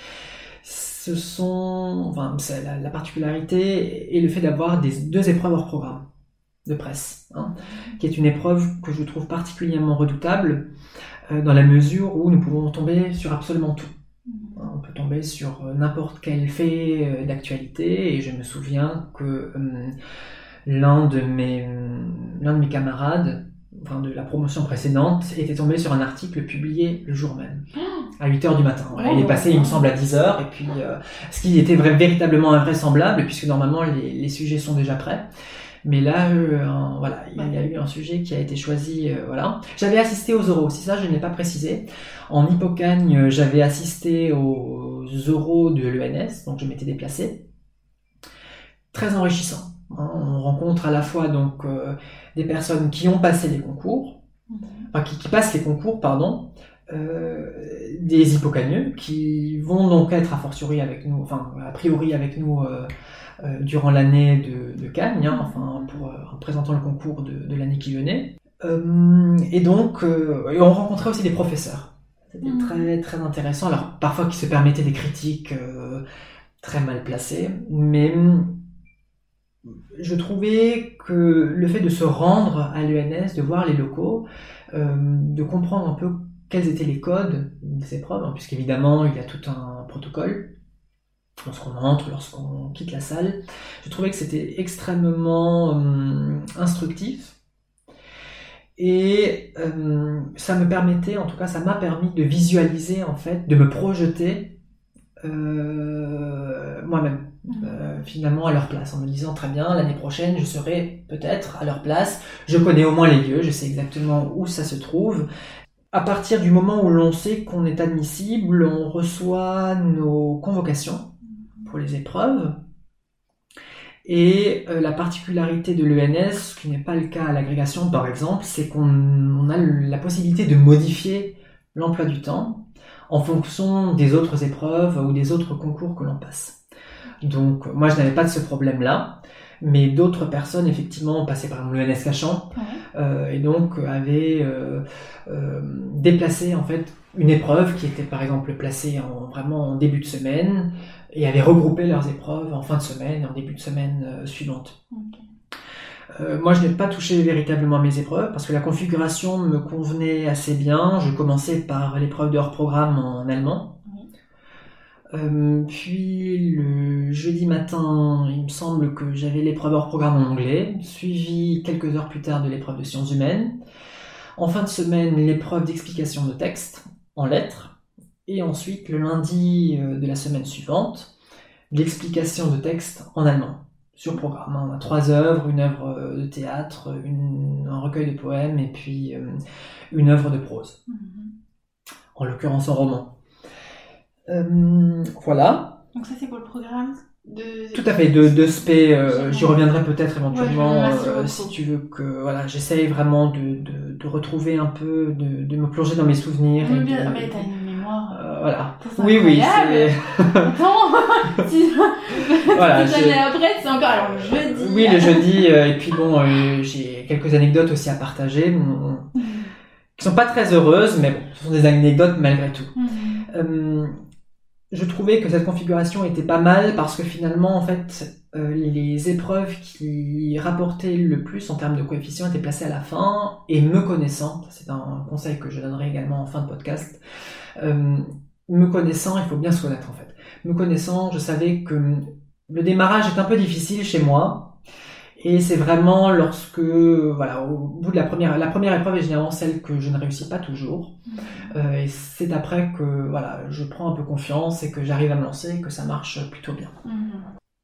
ce sont, enfin, la, la, particularité est le fait d'avoir des deux épreuves hors programme de presse, hein, qui est une épreuve que je trouve particulièrement redoutable euh, dans la mesure où nous pouvons tomber sur absolument tout. Hein, on peut tomber sur euh, n'importe quel fait euh, d'actualité et je me souviens que l'un de mes l'un de mes camarades enfin de la promotion précédente était tombé sur un article publié le jour même à 8h du matin. il est passé il me semble à 10h et puis ce qui était véritablement invraisemblable puisque normalement les, les sujets sont déjà prêts. Mais là, euh, voilà, il y a eu un sujet qui a été choisi. Euh, voilà. J'avais assisté aux oraux, c'est ça, je n'ai pas précisé. En Hippocagne, euh, j'avais assisté aux oraux de l'ENS, donc je m'étais déplacé. Très enrichissant. Hein, on rencontre à la fois donc des personnes qui ont passé les concours, mhm. enfin qui, qui, passent les concours, pardon, des hippocagneux qui vont donc être a fortiori avec nous, enfin a priori avec nous durant l'année de, de Cannes, hein, enfin pour en présentant le concours de, de l'année qui venait. et donc, on rencontrait aussi des professeurs. C'était mm. très très intéressant. Alors parfois qui se permettaient des critiques euh, très mal placées, mais je trouvais que le fait de se rendre à l'ENS, de voir les locaux, euh, de comprendre un peu quels étaient les codes des épreuves, hein, puisqu'évidemment il y a tout un protocole lorsqu'on entre, lorsqu'on quitte la salle, je trouvais que c'était extrêmement hum, instructif et euh, ça me permettait, en tout cas, ça m'a permis de visualiser, en fait, de me projeter euh, moi-même. Euh, finalement, à leur place, en me disant très bien, l'année prochaine, je serai peut-être à leur place. Je connais au moins les lieux, je sais exactement où ça se trouve. À partir du moment où l'on sait qu'on est admissible, on reçoit nos convocations pour les épreuves. Et euh, la particularité de l'ENS, ce qui n'est pas le cas à l'agrégation par exemple, c'est qu'on a la possibilité de modifier l'emploi du temps en fonction des autres épreuves ou des autres concours que l'on passe. Donc moi je n'avais pas de ce problème-là, mais d'autres personnes effectivement passaient par exemple l'ENS Cachan euh, et donc avaient euh, déplacé en fait une épreuve qui était par exemple placée en, vraiment en début de semaine et avaient regroupé leurs épreuves en fin de semaine et en début de semaine euh, suivante. Euh, moi, je n'ai pas touché véritablement à mes épreuves parce que la configuration me convenait assez bien. Je commençais par l'épreuve de hors programme en allemand. Euh, puis le jeudi matin, il me semble que j'avais l'épreuve hors programme en anglais, suivi quelques heures plus tard de l'épreuve de sciences humaines. En fin de semaine, l'épreuve d'explication de texte en lettres. Et ensuite, le lundi euh, de la semaine suivante, l'explication de texte en allemand sur programme. On a trois œuvres, une œuvre euh, de théâtre, un recueil de poèmes et puis euh, une œuvre de prose. Mm-hmm. En l'occurrence un roman. Voilà. Donc ça c'est pour le programme de... Tout à fait, de, de SP, j'y reviendrai peut-être éventuellement si tu veux que voilà, j'essaye vraiment de, de, de, retrouver un peu, de, de me plonger dans mes souvenirs. Oui, bien, mais t'as une voilà. Oui, oui, c'est. Attends, voilà, après, c'est encore alors, le jeudi. Oui, le jeudi, euh, et puis bon, euh, j'ai quelques anecdotes aussi à partager, qui sont pas très heureuses, mais bon, ce sont des anecdotes malgré tout. Mm. Euh, je trouvais que cette configuration était pas mal parce que finalement, en fait, les épreuves qui rapportaient le plus en termes de coefficient étaient placées à la fin, et me connaissant, c'est un conseil que je donnerai également en fin de podcast, me connaissant, il faut bien se connaître en fait. Me connaissant, je savais que le démarrage est un peu difficile chez moi. Et c'est vraiment lorsque, voilà, au bout de la première, la première épreuve est généralement celle que je ne réussis pas toujours. Euh, et c'est après que, voilà, je prends un peu confiance et que j'arrive à me lancer et que ça marche plutôt bien. Mmh.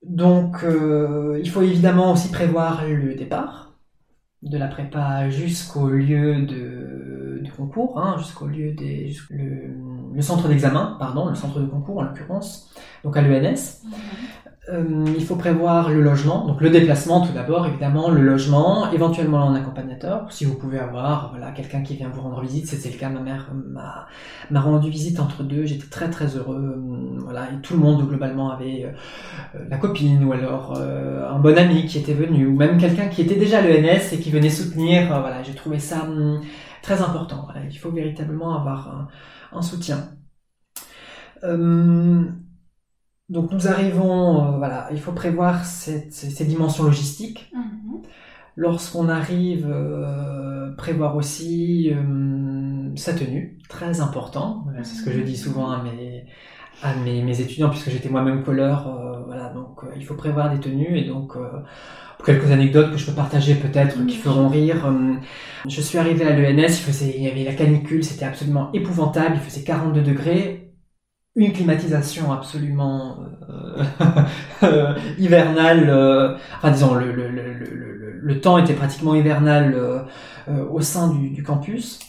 Donc, euh, il faut évidemment aussi prévoir le départ de la prépa jusqu'au lieu de, du concours, hein, jusqu'au lieu des, le, centre d'examen, pardon, le centre de concours en l'occurrence, donc à l'ENS. Mhm. Euh, il faut prévoir le logement, donc le déplacement tout d'abord, évidemment, le logement, éventuellement un accompagnateur, si vous pouvez avoir voilà, quelqu'un qui vient vous rendre visite, c'était le cas, ma mère m'a rendu visite entre deux, j'étais très très heureux, euh, voilà, et tout le monde globalement avait euh, la copine ou alors un bon ami qui était venu, ou même quelqu'un qui était déjà l'ENS et qui venait soutenir, voilà, j'ai trouvé ça hum, très important, il faut véritablement avoir un, soutien. Donc nous arrivons, euh, voilà, il faut prévoir cette, ces, dimensions logistiques. Mhm. Lorsqu'on arrive, euh, prévoir aussi euh, sa tenue, très important. C'est ce que je dis souvent à mes, à mes, mes étudiants, puisque j'étais moi-même colleur. voilà, donc il faut prévoir des tenues et donc quelques anecdotes que je peux partager peut-être qui feront rire. Je suis arrivé à l'ENS, il, faisait, il y avait la canicule, c'était absolument épouvantable, il faisait 42 degrés une climatisation absolument euh, hivernale, euh, enfin disons le, le, le, le, temps était pratiquement hivernal euh, au sein du, du, campus,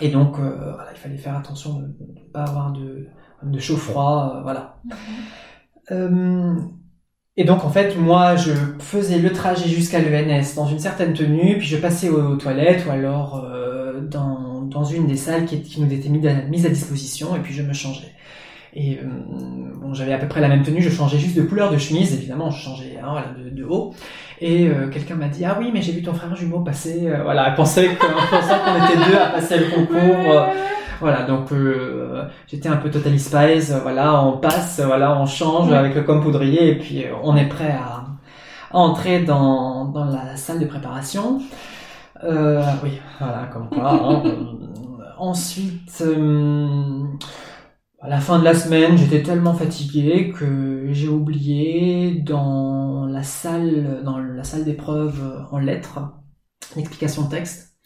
et donc voilà, il fallait faire attention de ne pas avoir de, de chaud-froid, voilà. Et donc en fait, moi, je faisais le trajet jusqu'à l'ENS dans une certaine tenue, puis je passais aux, toilettes ou alors euh, dans, dans une des salles qui, qui nous était mise à, mise à disposition, et puis je me changeais. Et euh, bon, j'avais à peu près la même tenue, je changeais juste de couleur de chemise, évidemment, je changeais hein, voilà, de, de, haut. Et euh, quelqu'un m'a dit ah oui, mais j'ai vu ton frère jumeau passer, euh, voilà, pensait qu'on était deux à passer le concours. Voilà, donc euh, j'étais un peu Total Spice, voilà, on passe, voilà, on change avec le com poudrier et puis euh, on est prêt à, à entrer dans, dans la salle de préparation. Euh, oui, voilà, comme quoi. Hein. Ensuite, à la fin de la semaine, j'étais tellement fatigué que j'ai oublié dans la salle, dans la salle d'épreuve en lettres, l'explication texte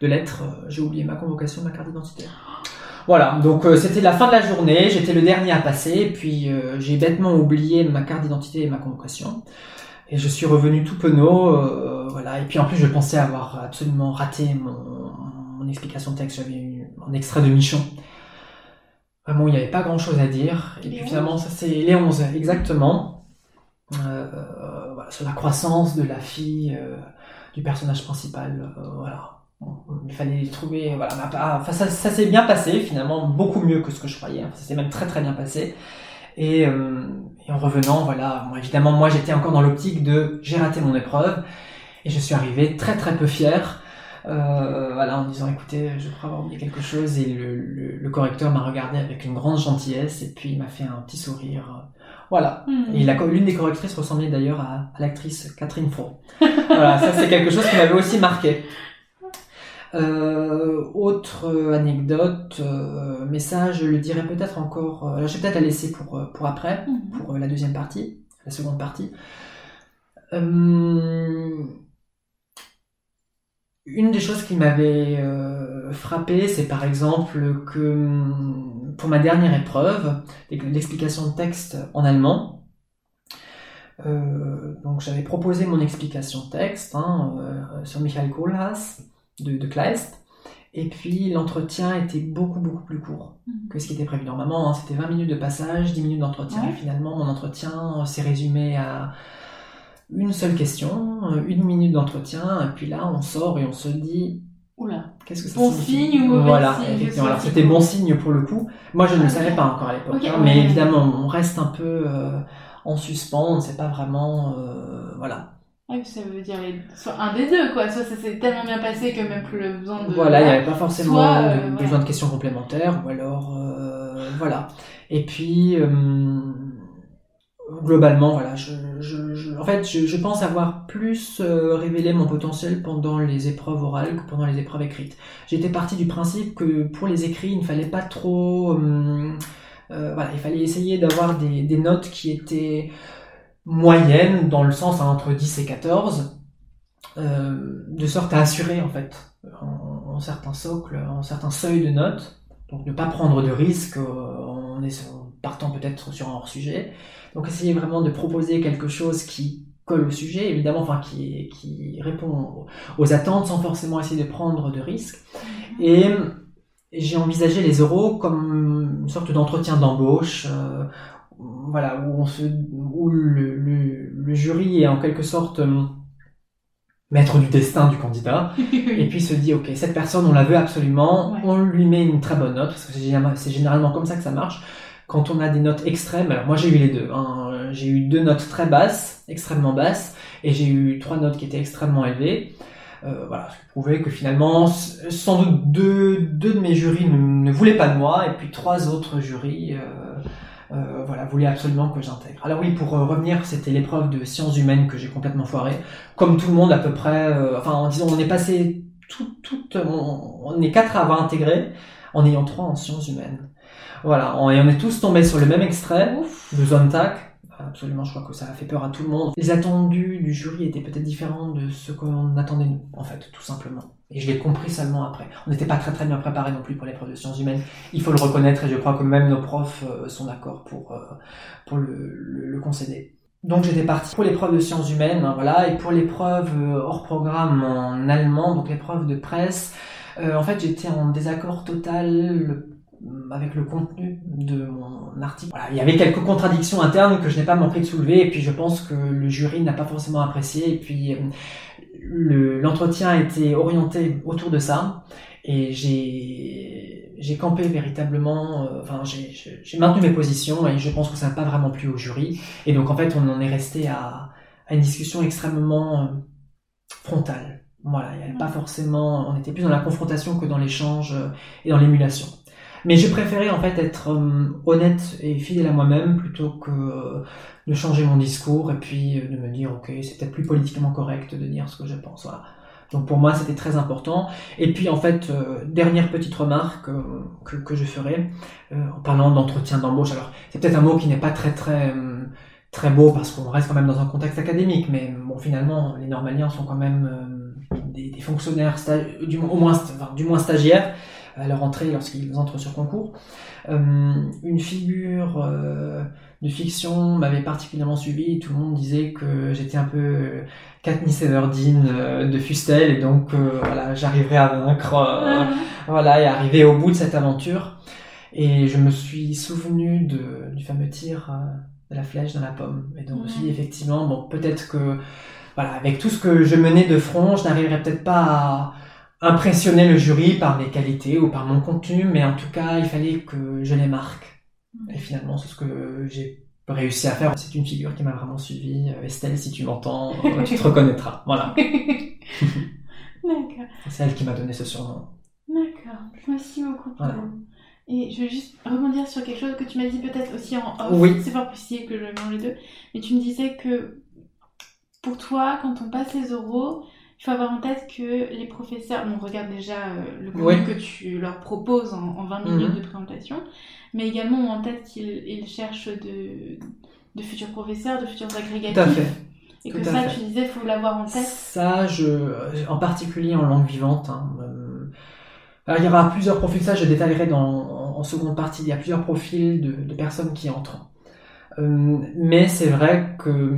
de lettres, j'ai oublié ma convocation, ma carte d'identité. Voilà, donc euh, c'était la fin de la journée, j'étais le dernier à passer, puis euh, j'ai bêtement oublié ma carte d'identité et ma convocation. Et je suis revenu tout penaud, euh, voilà. Et puis en plus, je pensais avoir absolument raté mon, mon explication de texte. J'avais eu un extrait de Michon. Vraiment, il n'y avait pas grand-chose à dire. Et puis finalement, ça c'est les 11, exactement. voilà, sur la croissance de la fille du personnage principal. voilà il fallait trouver voilà enfin ça, ça s'est bien passé finalement beaucoup mieux que ce que je croyais ça s'est même très très bien passé et, euh, et en revenant voilà bon, évidemment moi j'étais encore dans l'optique de j'ai raté mon épreuve et je suis arrivé très très peu fier euh, voilà en disant écoutez je crois avoir oublié quelque chose et le, le, le correcteur m'a regardé avec une grande gentillesse et puis il m'a fait un petit sourire voilà. Mmh. Et l'une des correctrices ressemblait d'ailleurs à, à l'actrice Catherine Fro. voilà, ça c'est quelque chose qui m'avait aussi marqué. Euh, autre anecdote, euh, mais ça je le dirai peut-être encore, euh, je vais peut-être la laisser pour, pour après, mm -hmm. pour la deuxième partie, la seconde partie. Euh, une des choses qui m'avait euh, frappé, c'est par exemple que pour ma dernière épreuve, l'explication de texte en allemand, euh, donc j'avais proposé mon explication de texte hein, euh, sur Michael Kohlhaas, de, de Kleist. Et puis l'entretien était beaucoup beaucoup plus court mmh. que ce qui était prévu normalement. Hein, C'était 20 minutes de passage, 10 minutes d'entretien. Ouais. Et finalement, mon entretien s'est résumé à une seule question, une minute d'entretien. Et puis là, on sort et on se dit Oula. Qu'est-ce que ça bon signe ou mauvais voilà, signe effectivement. Alors c'était bon signe pour le coup. Moi, je ne le savais pas encore à l'époque. Okay, hein, mais évidemment, on reste un peu euh, en suspens. On ne sait pas vraiment. Euh, voilà. Ouais, ça veut dire les... soit un des deux, quoi. Soit ça s'est tellement bien passé que même plus le besoin de. Voilà, il n'y avait pas forcément soit, euh, besoin ouais. de questions complémentaires, ou alors. Euh, voilà. Et puis. Euh, globalement, voilà, je, en fait, je, pense avoir plus euh, révélé mon potentiel pendant les épreuves orales que pendant les épreuves écrites. J'étais parti du principe que pour les écrits, il ne fallait pas trop, euh, euh, il fallait essayer d'avoir des, notes qui étaient moyennes, dans le sens hein, entre 10 et 14, de sorte à assurer en fait en, en certains socles, en certains de notes, donc ne pas prendre de risques en, en partant peut-être sur un hors sujet. Donc essayer vraiment de proposer quelque chose qui colle au sujet, évidemment, enfin qui, qui répond aux attentes sans forcément essayer de prendre de risques. Et j'ai envisagé les euros comme une sorte d'entretien d'embauche, euh, voilà, où on se, où le, le, le, jury est en quelque sorte euh, maître du destin du candidat, et puis se dit ok cette personne on la veut absolument, ouais. on lui met une très bonne note parce que c'est généralement comme ça que ça marche quand on a des notes extrêmes, alors moi j'ai eu les deux, hein. j'ai eu deux notes très basses, extrêmement basses, et j'ai eu trois notes qui étaient extrêmement élevées. Euh, voilà, ce qui prouvait que finalement, sans doute deux, deux de mes jurys ne, voulaient pas de moi, et puis trois autres jurys, euh, euh, voilà, voulaient absolument que j'intègre. Alors oui, pour revenir, c'était l'épreuve de sciences humaines que j'ai complètement foiré, comme tout le monde à peu près. enfin, en on est passé tout, tout, on est quatre à avoir intégré, en ayant trois en sciences humaines. Voilà, on, et on est tous tombés sur le même extrait Ouf. de Zone Tac. Absolument, je crois que ça a fait peur à tout le monde. Les attendus du jury étaient peut-être différents de ce qu'on attendait nous, en fait, tout simplement. Et je l'ai compris seulement après. On n'était pas très très bien préparés non plus pour l'épreuve de sciences humaines. Il faut le reconnaître et je crois que même nos profs euh, sont d'accord pour, euh, pour le, le, le concéder. Donc j'étais parti pour l'épreuve de sciences humaines, hein, voilà, et pour l'épreuve euh, hors programme en allemand, donc l'épreuve de presse, euh, en fait j'étais en désaccord total avec le contenu de mon article. Voilà, il y avait quelques contradictions internes que je n'ai pas manqué de soulever, et puis je pense que le jury n'a pas forcément apprécié, et puis l'entretien a été orienté autour de ça, et j'ai j'ai campé véritablement, euh, enfin j'ai maintenu mes positions, et je pense que ça n'a pas vraiment plu au jury, et donc en fait on en est resté à, à une discussion extrêmement euh, frontale. Voilà, il n'y avait pas forcément, on était plus dans la confrontation que dans l'échange euh, et dans l'émulation. Mais je préférais en fait être euh, honnête et fidèle à moi-même plutôt que euh, de changer mon discours et puis de me dire ok c'est peut-être plus politiquement correct de dire ce que je pense. Voilà. Donc pour moi c'était très important. Et puis en fait dernière petite remarque que, que, je ferai en parlant d'entretien d'embauche. Alors c'est peut-être un mot qui n'est pas très très très beau parce qu'on reste quand même dans un contexte académique, mais bon finalement les normaliens sont quand même des, fonctionnaires, du, moins, du moins stagiaires, à leur entrée lorsqu'ils entrent sur concours. Euh, une figure euh, de fiction m'avait particulièrement suivi. Tout le monde disait que j'étais un peu Katniss Everdeen euh, de Fustel et donc voilà, j'arriverais à vaincre, voilà, et arriver au bout de cette aventure. Et je me suis souvenu de, du fameux tir de la flèche dans la pomme. Et donc je me suis dit effectivement, bon, peut-être que voilà, avec tout ce que je menais de front, je n'arriverais peut-être pas à impressionner le jury par mes qualités ou par mon contenu, mais en tout cas, il fallait que je les marque. Mm. Et finalement, c'est ce que j'ai réussi à faire. C'est une figure qui m'a vraiment suivi. Euh, Estelle, si tu m'entends, euh, tu te reconnaîtras. Voilà. D'accord. C'est elle qui m'a donné ce surnom. D'accord. Merci beaucoup. Et je veux juste rebondir sur quelque chose que tu m'as dit peut-être aussi en off. Oui. C'est pas possible que je mélange les deux. Mais tu me disais que pour toi, quand on passe les oraux, il faut avoir en tête que les professeurs, on regarde déjà euh, le contenu que tu leur proposes en, 20 minutes mhm. de présentation, mais également ont en tête qu'ils cherchent de, de, futurs professeurs, de futurs agrégats. Tout à fait. Et que ça, tu disais, il faut l'avoir en tête. Ça, je, en particulier en langue vivante. Hein, euh, alors, il y aura plusieurs profils, ça je détaillerai dans, en, seconde partie, il y a plusieurs profils de, de personnes qui entrent. Euh, mais c'est vrai que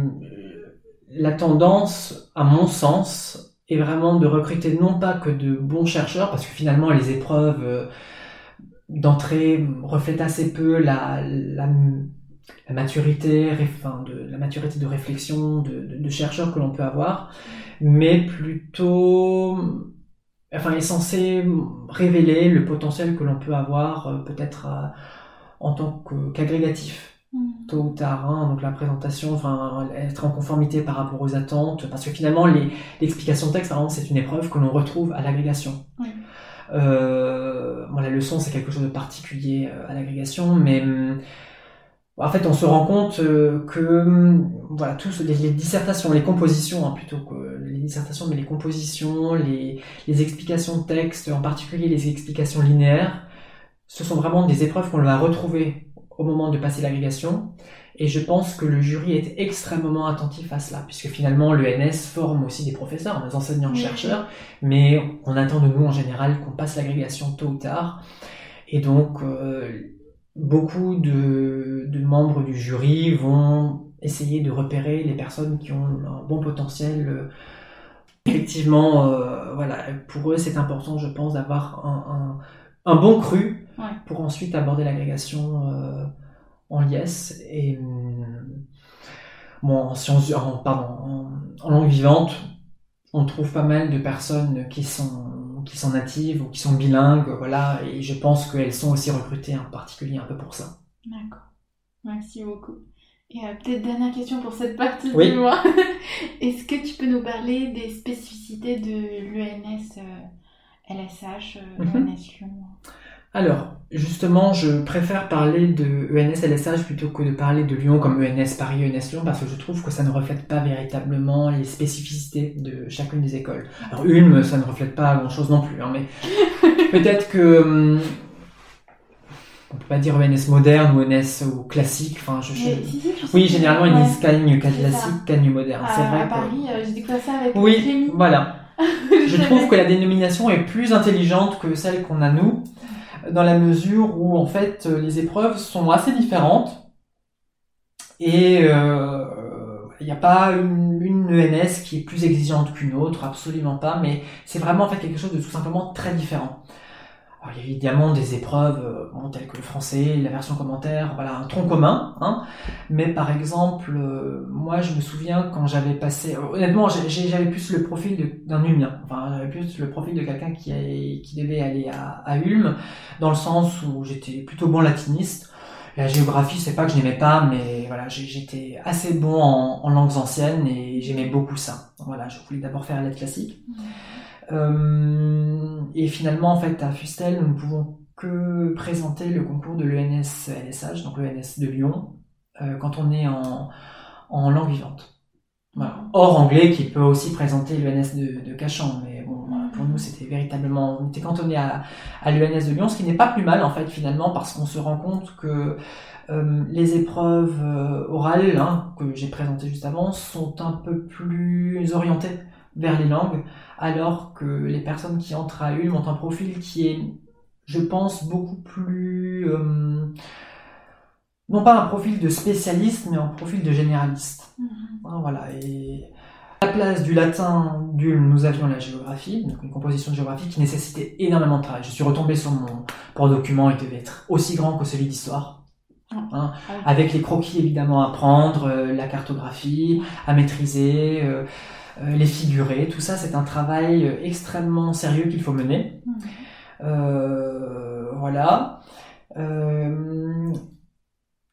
la tendance, à mon sens, est vraiment de recruter non pas que de bons chercheurs, parce que finalement les épreuves euh, d'entrée reflètent assez peu la, maturité, de, la maturité de réflexion de, chercheurs que l'on peut avoir, mais plutôt, enfin, est censé révéler le potentiel que l'on peut avoir euh, peut-être euh, en tant qu'agrégatif. Mm. tôt ou tard, hein, donc la présentation, enfin être en conformité par rapport aux attentes, parce que finalement l'explication de texte, c'est une épreuve que l'on retrouve à l'agrégation. Euh, bon, la leçon c'est quelque chose de particulier euh, à l'agrégation, mais mm, en fait on se rend compte euh, que mm, voilà tous les, dissertations, les compositions hein, plutôt que les dissertations, mais les compositions, les, les explications de texte, en particulier les explications linéaires, ce sont vraiment des épreuves qu'on va retrouver au moment de passer l'agrégation. Et je pense que le jury est extrêmement attentif à cela, puisque finalement l'ENS forme aussi des professeurs, des enseignants-chercheurs, mais on attend de nous en général qu'on passe l'agrégation tôt ou tard. Et donc, euh, beaucoup de, membres du jury vont essayer de repérer les personnes qui ont un bon potentiel. Effectivement, euh, voilà, pour eux, c'est important, je pense, d'avoir un, un bon cru pour ensuite aborder l'agrégation euh, en liesse. Et bon, en, sciences, en, pardon, en, langue vivante, on trouve pas mal de personnes qui sont, qui sont natives ou qui sont bilingues, voilà, et je pense qu'elles sont aussi recrutées en particulier un peu pour ça. D'accord. Merci beaucoup. Et euh, peut-être dernière question pour cette partie oui. du mois. Est-ce que tu peux nous parler des spécificités de l'UNS euh, LSH, euh. Lyon? Alors, justement, je préfère parler de ENS LSH plutôt que de parler de Lyon comme ENS Paris, ENS Lyon, parce que je trouve que ça ne reflète pas véritablement les spécificités de chacune des écoles. Alors, une, ça ne reflète pas grand-chose non plus, hein, mais peut-être que... Hum, on peut pas dire ENS moderne ou ENS ou classique. Enfin, je, oui, généralement ils disent cagne classique, cagne moderne. c'est vrai. À Paris, euh, j'ai découvert ça avec. Oui, voilà. je trouve que la dénomination est plus intelligente que celle qu'on a nous dans la mesure où en fait les épreuves sont assez différentes et euh, il n'y a pas une, une, ENS qui est plus exigeante qu'une autre, absolument pas, mais c'est vraiment en fait quelque chose de tout simplement très différent. Alors, il y a évidemment des épreuves euh, bon, telles que le français, la version commentaire, voilà, un tronc commun. Hein. Mais par exemple, euh, moi je me souviens quand j'avais passé... euh, honnêtement, j'avais plus le profil d'un Ulmien. Enfin, j'avais plus le profil de quelqu'un qui, devait aller à, à Ulm, dans le sens où j'étais plutôt bon latiniste. La géographie, c'est pas que je n'aimais pas, mais voilà, j'étais assez bon en, langues anciennes et j'aimais beaucoup ça. Voilà, je voulais d'abord faire la classique. Euh, et finalement, en fait, à Fustel, nous ne pouvons que présenter le concours de l'ENS LSH, donc l'ENS de Lyon, euh, quand on est en, en langue vivante. Voilà. Hors anglais, qui peut aussi présenter l'ENS de, Cachan, mais bon, pour nous, c'était véritablement, on était cantonné à, à l'ENS de Lyon, ce qui n'est pas plus mal, en fait, finalement, parce qu'on se rend compte que euh, les épreuves euh, orales, hein, que j'ai présentées juste avant, sont un peu plus orientées vers les langues, alors que les personnes qui entrent à Ulm ont un profil qui est, je pense, beaucoup plus... euh, non pas un profil de spécialiste, mais un profil de généraliste. Hein, Voilà, et à la place du latin d'Ulm, nous avions la géographie, donc une composition de géographie qui nécessitait énormément de travail. Je suis retombé sur mon pour document, il devait être aussi grand que celui d'histoire. Hein, Ah oui. avec les croquis évidemment à prendre, euh, la cartographie à maîtriser, euh, euh, les figurés, tout ça c'est un travail extrêmement sérieux qu'il faut mener. Euh, voilà.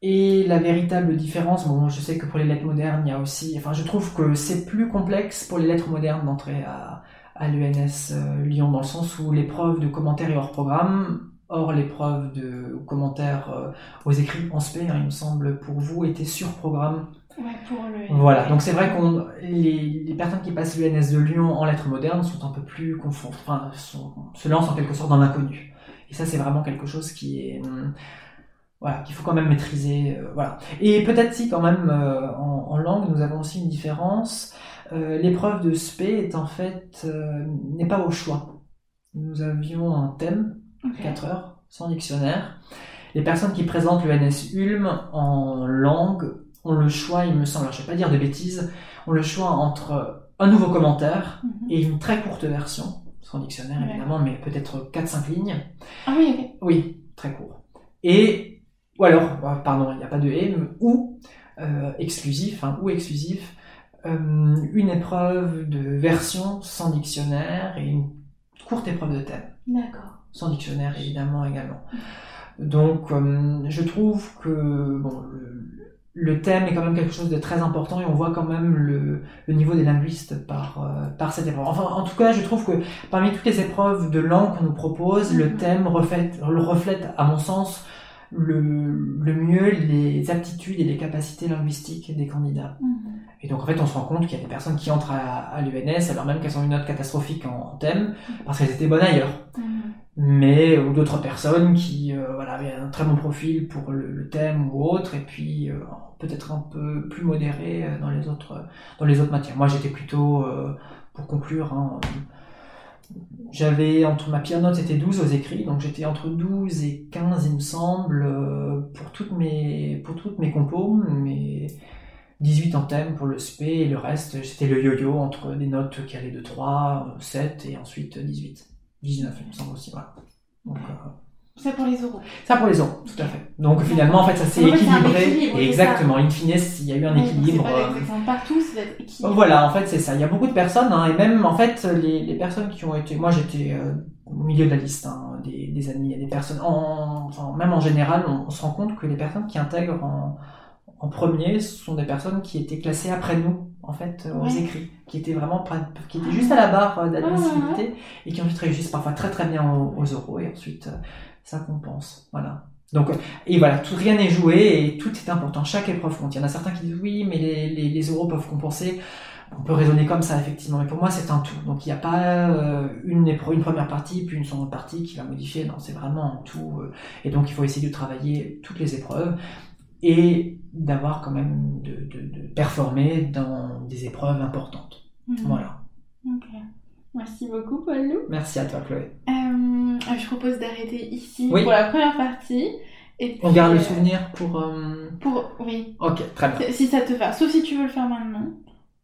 Et la véritable différence, bon, je sais que pour les lettres modernes, il y a aussi, enfin, je trouve que c'est plus complexe pour les lettres modernes d'entrer à, à l'ENS Lyon, dans le sens où l'épreuve de commentaires est hors programme, or l'épreuve de commentaires euh, aux écrits en spé, hein, il me semble, pour vous, était sur programme Ouais, pour le. voilà, donc c'est vrai qu'on les, les personnes qui passent l'UNS de Lyon en lettres modernes sont un peu plus confond, enfin, sont- se lancent en quelque sorte dans l'inconnu. Et ça, c'est vraiment quelque chose qui est hum, voilà qu'il faut quand même maîtriser. euh, voilà. Et peut-être si quand même euh, en, en langue, nous avons aussi une différence. L'épreuve de spé est en fait n'est pas au choix. Nous avions un thème Ok. 4 heures, sans dictionnaire. Les personnes qui présentent le NS Ulm en langue ont le choix, il me semble, alors je vais pas dire de bêtises, ont le choix entre un nouveau commentaire Mhm. et une très courte version, sans dictionnaire Ouais. évidemment, mais peut-être 4-5 lignes. Ah oui. Oui, très court. Et, ou alors, euh, pardon, il n'y a pas de ou euh, exclusif, hein, ou exclusif, euh, une épreuve de version sans dictionnaire et une courte épreuve de thème D'accord. Sans dictionnaire évidemment également. Donc euh, je trouve que bon, le, le thème est quand même quelque chose de très important et on voit quand même le, le niveau des linguistes par, euh, par cette épreuve. Enfin en tout cas je trouve que parmi toutes les épreuves de langue qu'on nous propose, le Mhm. thème reflète, le reflète à mon sens le, le mieux les aptitudes et les capacités linguistiques des candidats. Mhm. Et donc en fait, on se rend compte qu'il y a des personnes qui entrent à, à l'UNS alors même qu'elles ont une note catastrophique en, en thème parce qu'elles étaient bonnes ailleurs. Mhm. Mais ou d'autres personnes qui euh, voilà avaient un très bon profil pour le, le thème ou autre et puis euh, peut-être un peu plus modéré euh, dans les autres dans les autres matières. Moi, j'étais plutôt euh, pour conclure hein, euh, j'avais entre ma pire note c'était 12 aux écrits, donc j'étais entre 12 et 15 il me semble euh, pour toutes mes pour toutes mes compos, mais 18 en thème pour le SP et le reste c'était le yo-yo entre des notes qui allaient de 3, 7 et ensuite 18. 19 il me semble aussi, voilà. Euh, C'est pour les euros. ça pour les euros, tout à fait. Donc finalement en fait ça s'est En c'est équilibré. et c'est exactement, in fine il y a eu un équilibre. C'est pas euh, exactement partout, c'est d'être équilibré. voilà, en fait, c'est ça. Il y a beaucoup de personnes, hein, et même, en fait, les, les personnes qui ont été... Moi, j'étais euh, au milieu de la liste hein, des, des admis. Il y a des personnes... En, enfin, même en général, on, on se rend compte que les personnes qui intègrent en, en premier ce sont des personnes qui étaient classées après nous, en fait, euh, aux Ouais. écrits. Qui étaient vraiment... qui étaient juste à la barre d'admissibilité, et qui ensuite réussissent parfois très très bien aux, aux euros, et ensuite, euh, ça compense. Voilà. Donc, et voilà, tout, rien n'est joué, et tout est important. Chaque épreuve compte. Il y en a certains qui disent oui, mais les, les, les euros peuvent compenser. On peut raisonner comme ça, effectivement, mais pour moi, c'est un tout. Donc, il n'y a pas euh, une, une première partie, puis une seconde partie qui va modifier. Non, c'est vraiment un tout. euh, et donc, il faut essayer de travailler toutes les épreuves et d'avoir quand même de, de, de performer dans des épreuves importantes. Mhm. Voilà. Ok. Merci beaucoup, Paul-Lou. Merci à toi, Chloé. Euh, je propose d'arrêter ici Oui. pour la première partie. Et puis, On garde le euh, souvenir pour. euh, Pour, oui. Ok, très bien. Si ça te va. Sauf si tu veux le faire maintenant.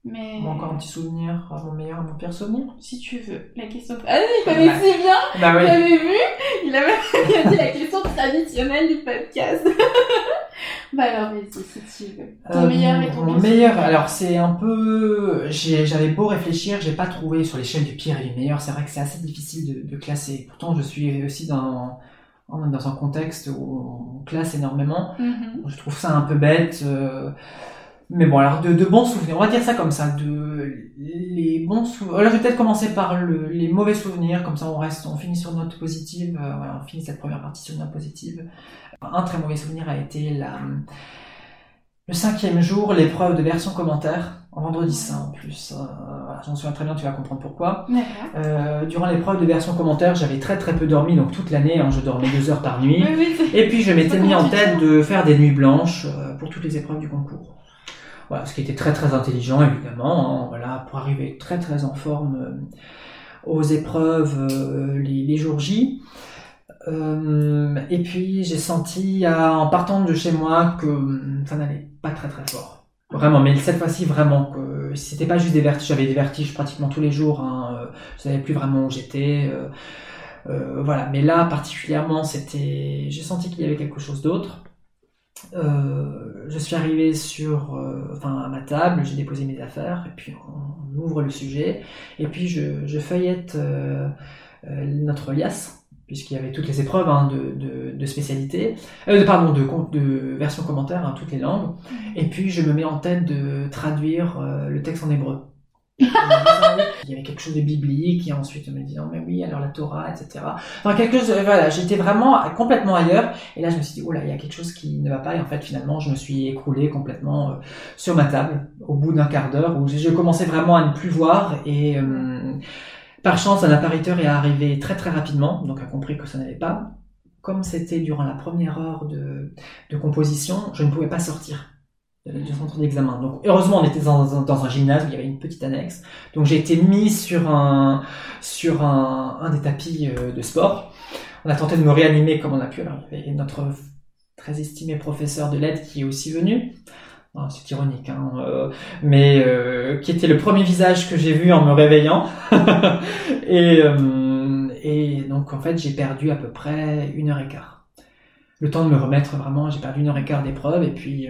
Mais. Bon, encore un petit souvenir, mon meilleur, mon pire souvenir Si tu veux. La question. Ah, il connaît si bien Bah Vous oui. avez vu Il a même il a dit la question traditionnelle du podcast. bah alors, vas-y, si tu veux. Ton Euh, meilleur et ton Mon pire meilleur, souvenir. alors c'est un peu. j'ai- J'avais beau réfléchir, j'ai pas trouvé sur l'échelle du pire et du meilleur. C'est vrai que c'est assez difficile de, de classer. Pourtant, je suis aussi dans, dans un contexte où on classe énormément. Mhm. Je trouve ça un peu bête. euh, Mais bon, alors de, de bons souvenirs, on va dire ça comme ça. De les bons souvenirs. Là, je vais peut-être commencer par le- les mauvais souvenirs, comme ça on reste, on finit sur une note positive. euh, voilà, on finit cette première partie sur une note positive. Un très mauvais souvenir a été la, le cinquième jour, l'épreuve de version commentaire, en vendredi saint en plus. Euh, voilà, J'en souviens très bien, tu vas comprendre pourquoi. Euh, durant l'épreuve de version commentaire, j'avais très très peu dormi, donc toute l'année, hein, je dormais deux heures par nuit. Oui, oui, c'est- Et puis je m'étais mis en tête sens de faire des nuits blanches euh, pour toutes les épreuves du concours. Voilà, ce qui était très très intelligent évidemment, hein, pour arriver très très en forme euh, aux épreuves euh, les, jours J. Euh, et puis j'ai senti en partant de chez moi que hum, ça n'allait pas très très fort. Vraiment, mais cette fois-ci vraiment que c'était pas juste des vertiges, j'avais des vertiges pratiquement tous les jours. Hein, je savais plus vraiment où j'étais. voilà, mais là particulièrement, c'était, j'ai senti qu'il y avait quelque chose d'autre. Euh, je suis arrivé sur, euh, enfin à ma table, j'ai déposé mes affaires et puis on, ouvre le sujet et puis je, je feuillette euh, notre liasse puisqu'il y avait toutes les épreuves hein, de, de, de spécialité, euh, de- pardon, de, de version commentaire, hein, toutes les langues. Et puis je me mets en tête de traduire euh, le texte en hébreu. Il y avait quelque chose de biblique, et ensuite me disant, mais oui, alors la Torah, etc. Enfin, quelque chose, euh, voilà, j'étais vraiment complètement ailleurs, et là je me suis dit, oh là, il y a quelque chose qui ne va pas, et en fait, finalement, je me suis écroulé complètement euh, sur ma table, au bout d'un quart d'heure, où je, commençais vraiment à ne plus voir, et euh, par chance, un appariteur est arrivé très très rapidement, donc a compris que ça n'allait pas. Comme c'était durant la première heure de, de composition, je ne pouvais pas sortir du centre d'examen. Donc heureusement, on était dans, un- gymnase où il y avait une petite annexe. Donc j'ai été mis sur un sur un, des tapis euh, de sport. On a tenté de me réanimer comme on a pu. Alors il y avait notre très estimé professeur de l'aide qui est aussi venu. Ah, c'est ironique, hein, euh, mais euh, qui était le premier visage que j'ai vu en me réveillant. et, et donc en fait j'ai perdu à peu près une heure et quart. Le temps de me remettre vraiment, j'ai perdu une heure et quart d'épreuve et puis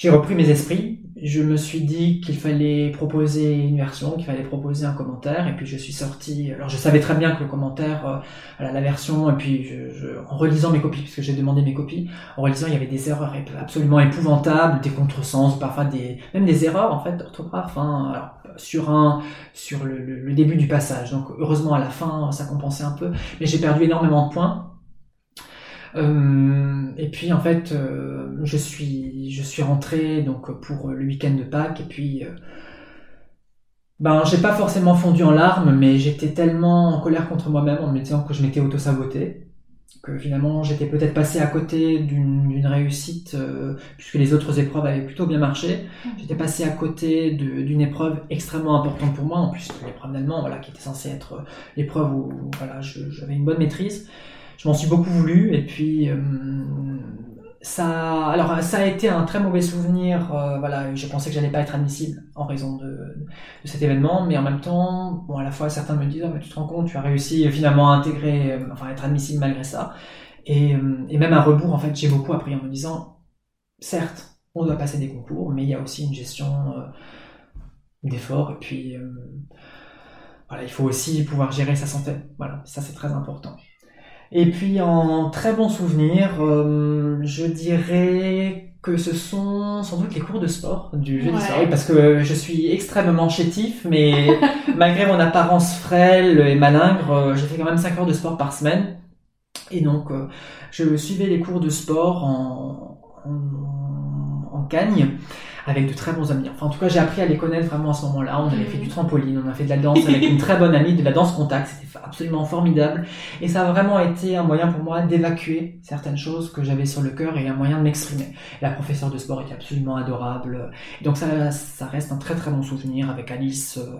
j'ai repris mes esprits. Je me suis dit qu'il fallait proposer une version, qu'il fallait proposer un commentaire et puis je suis sorti. Alors je savais très bien que le commentaire, euh, la version et puis je, je- en relisant mes copies puisque j'ai demandé mes copies, en relisant il y avait des erreurs absolument épouvantables, des contresens, parfois des même des erreurs en fait d'orthographe. Hein, alors, sur un sur le, le- le début du passage. Donc heureusement à la fin ça compensait un peu, mais j'ai perdu énormément de points. Euh, et puis en fait, euh, je suis je suis rentré donc pour le week-end de Pâques et puis euh, ben j'ai pas forcément fondu en larmes, mais j'étais tellement en colère contre moi-même en me disant que je m'étais auto-saboté que finalement j'étais peut-être passé à côté d'une réussite euh, puisque les autres épreuves avaient plutôt bien marché. J'étais passé à côté d'une épreuve extrêmement importante pour moi, en plus l'épreuve d'allemand, voilà, qui était censée être l'épreuve où voilà, j'avais une bonne maîtrise. Je m'en suis beaucoup voulu et puis euh, ça, alors ça a été un très mauvais souvenir. euh, voilà, je pensais que j'allais pas être admissible en raison de, cet événement, mais en même temps, bon, à la fois certains me disent, Ah, mais tu te rends compte, tu as réussi finalement à intégrer, euh, enfin à être admissible malgré ça. Et, euh, et même à rebours, en fait, j'ai beaucoup appris en me disant, certes, on doit passer des concours, mais il y a aussi une gestion euh, d'efforts et puis euh, voilà, il faut aussi pouvoir gérer sa santé. Voilà, ça c'est très important. Et puis en très bon souvenir, euh, je dirais que ce sont sans doute les cours de sport du jeudi Ouais. soir, oui, parce que je suis extrêmement chétif, mais malgré mon apparence frêle et malingre, euh, j'ai fait quand même 5 heures de sport par semaine. Et donc, euh, je suivais les cours de sport en, en, avec de très bons amis. Enfin, en tout cas, j'ai appris à les connaître vraiment à ce moment-là. On avait fait du trampoline, on a fait de la danse avec une très bonne amie, de la danse contact. C'était absolument formidable. Et ça a vraiment été un moyen pour moi d'évacuer certaines choses que j'avais sur le cœur et un moyen de m'exprimer. La professeure de sport était absolument adorable. Donc ça, ça reste un très très bon souvenir avec Alice. euh,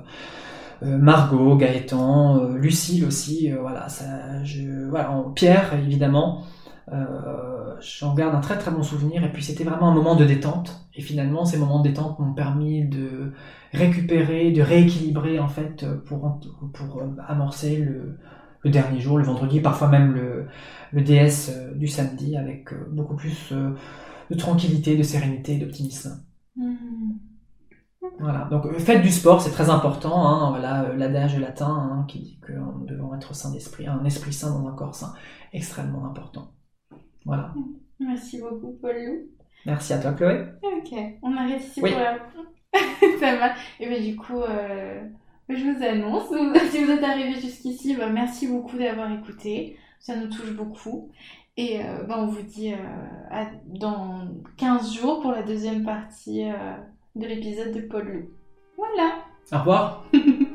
euh, Margot, Gaëtan, euh, Lucille aussi, euh, voilà, ça, je, voilà, Pierre évidemment, J'en garde un très très bon souvenir et puis c'était vraiment un moment de détente et finalement ces moments de détente m'ont permis de récupérer, de rééquilibrer en fait pour, pour amorcer le, le dernier jour, le vendredi, parfois même le, le DS euh, du samedi avec euh, beaucoup plus euh, de tranquillité, de sérénité, d'optimisme. Mmh. Voilà, donc faites du sport, c'est très important. Hein, voilà, l'adage latin hein, qui dit que nous devons être sain d'esprit, un esprit sain dans un corps sain, extrêmement important. Voilà. Merci beaucoup, Paul Lou. Merci à toi, Chloé. Ok, on arrête ici pour la. Ça va. Et bien, du coup, je vous annonce, si vous êtes arrivé jusqu'ici, bah, merci beaucoup d'avoir écouté. Ça nous touche beaucoup. Et euh, bah, on vous dit euh, dans 15 jours pour la deuxième partie euh, de l'épisode de Paul Lou. Voilà. Au revoir.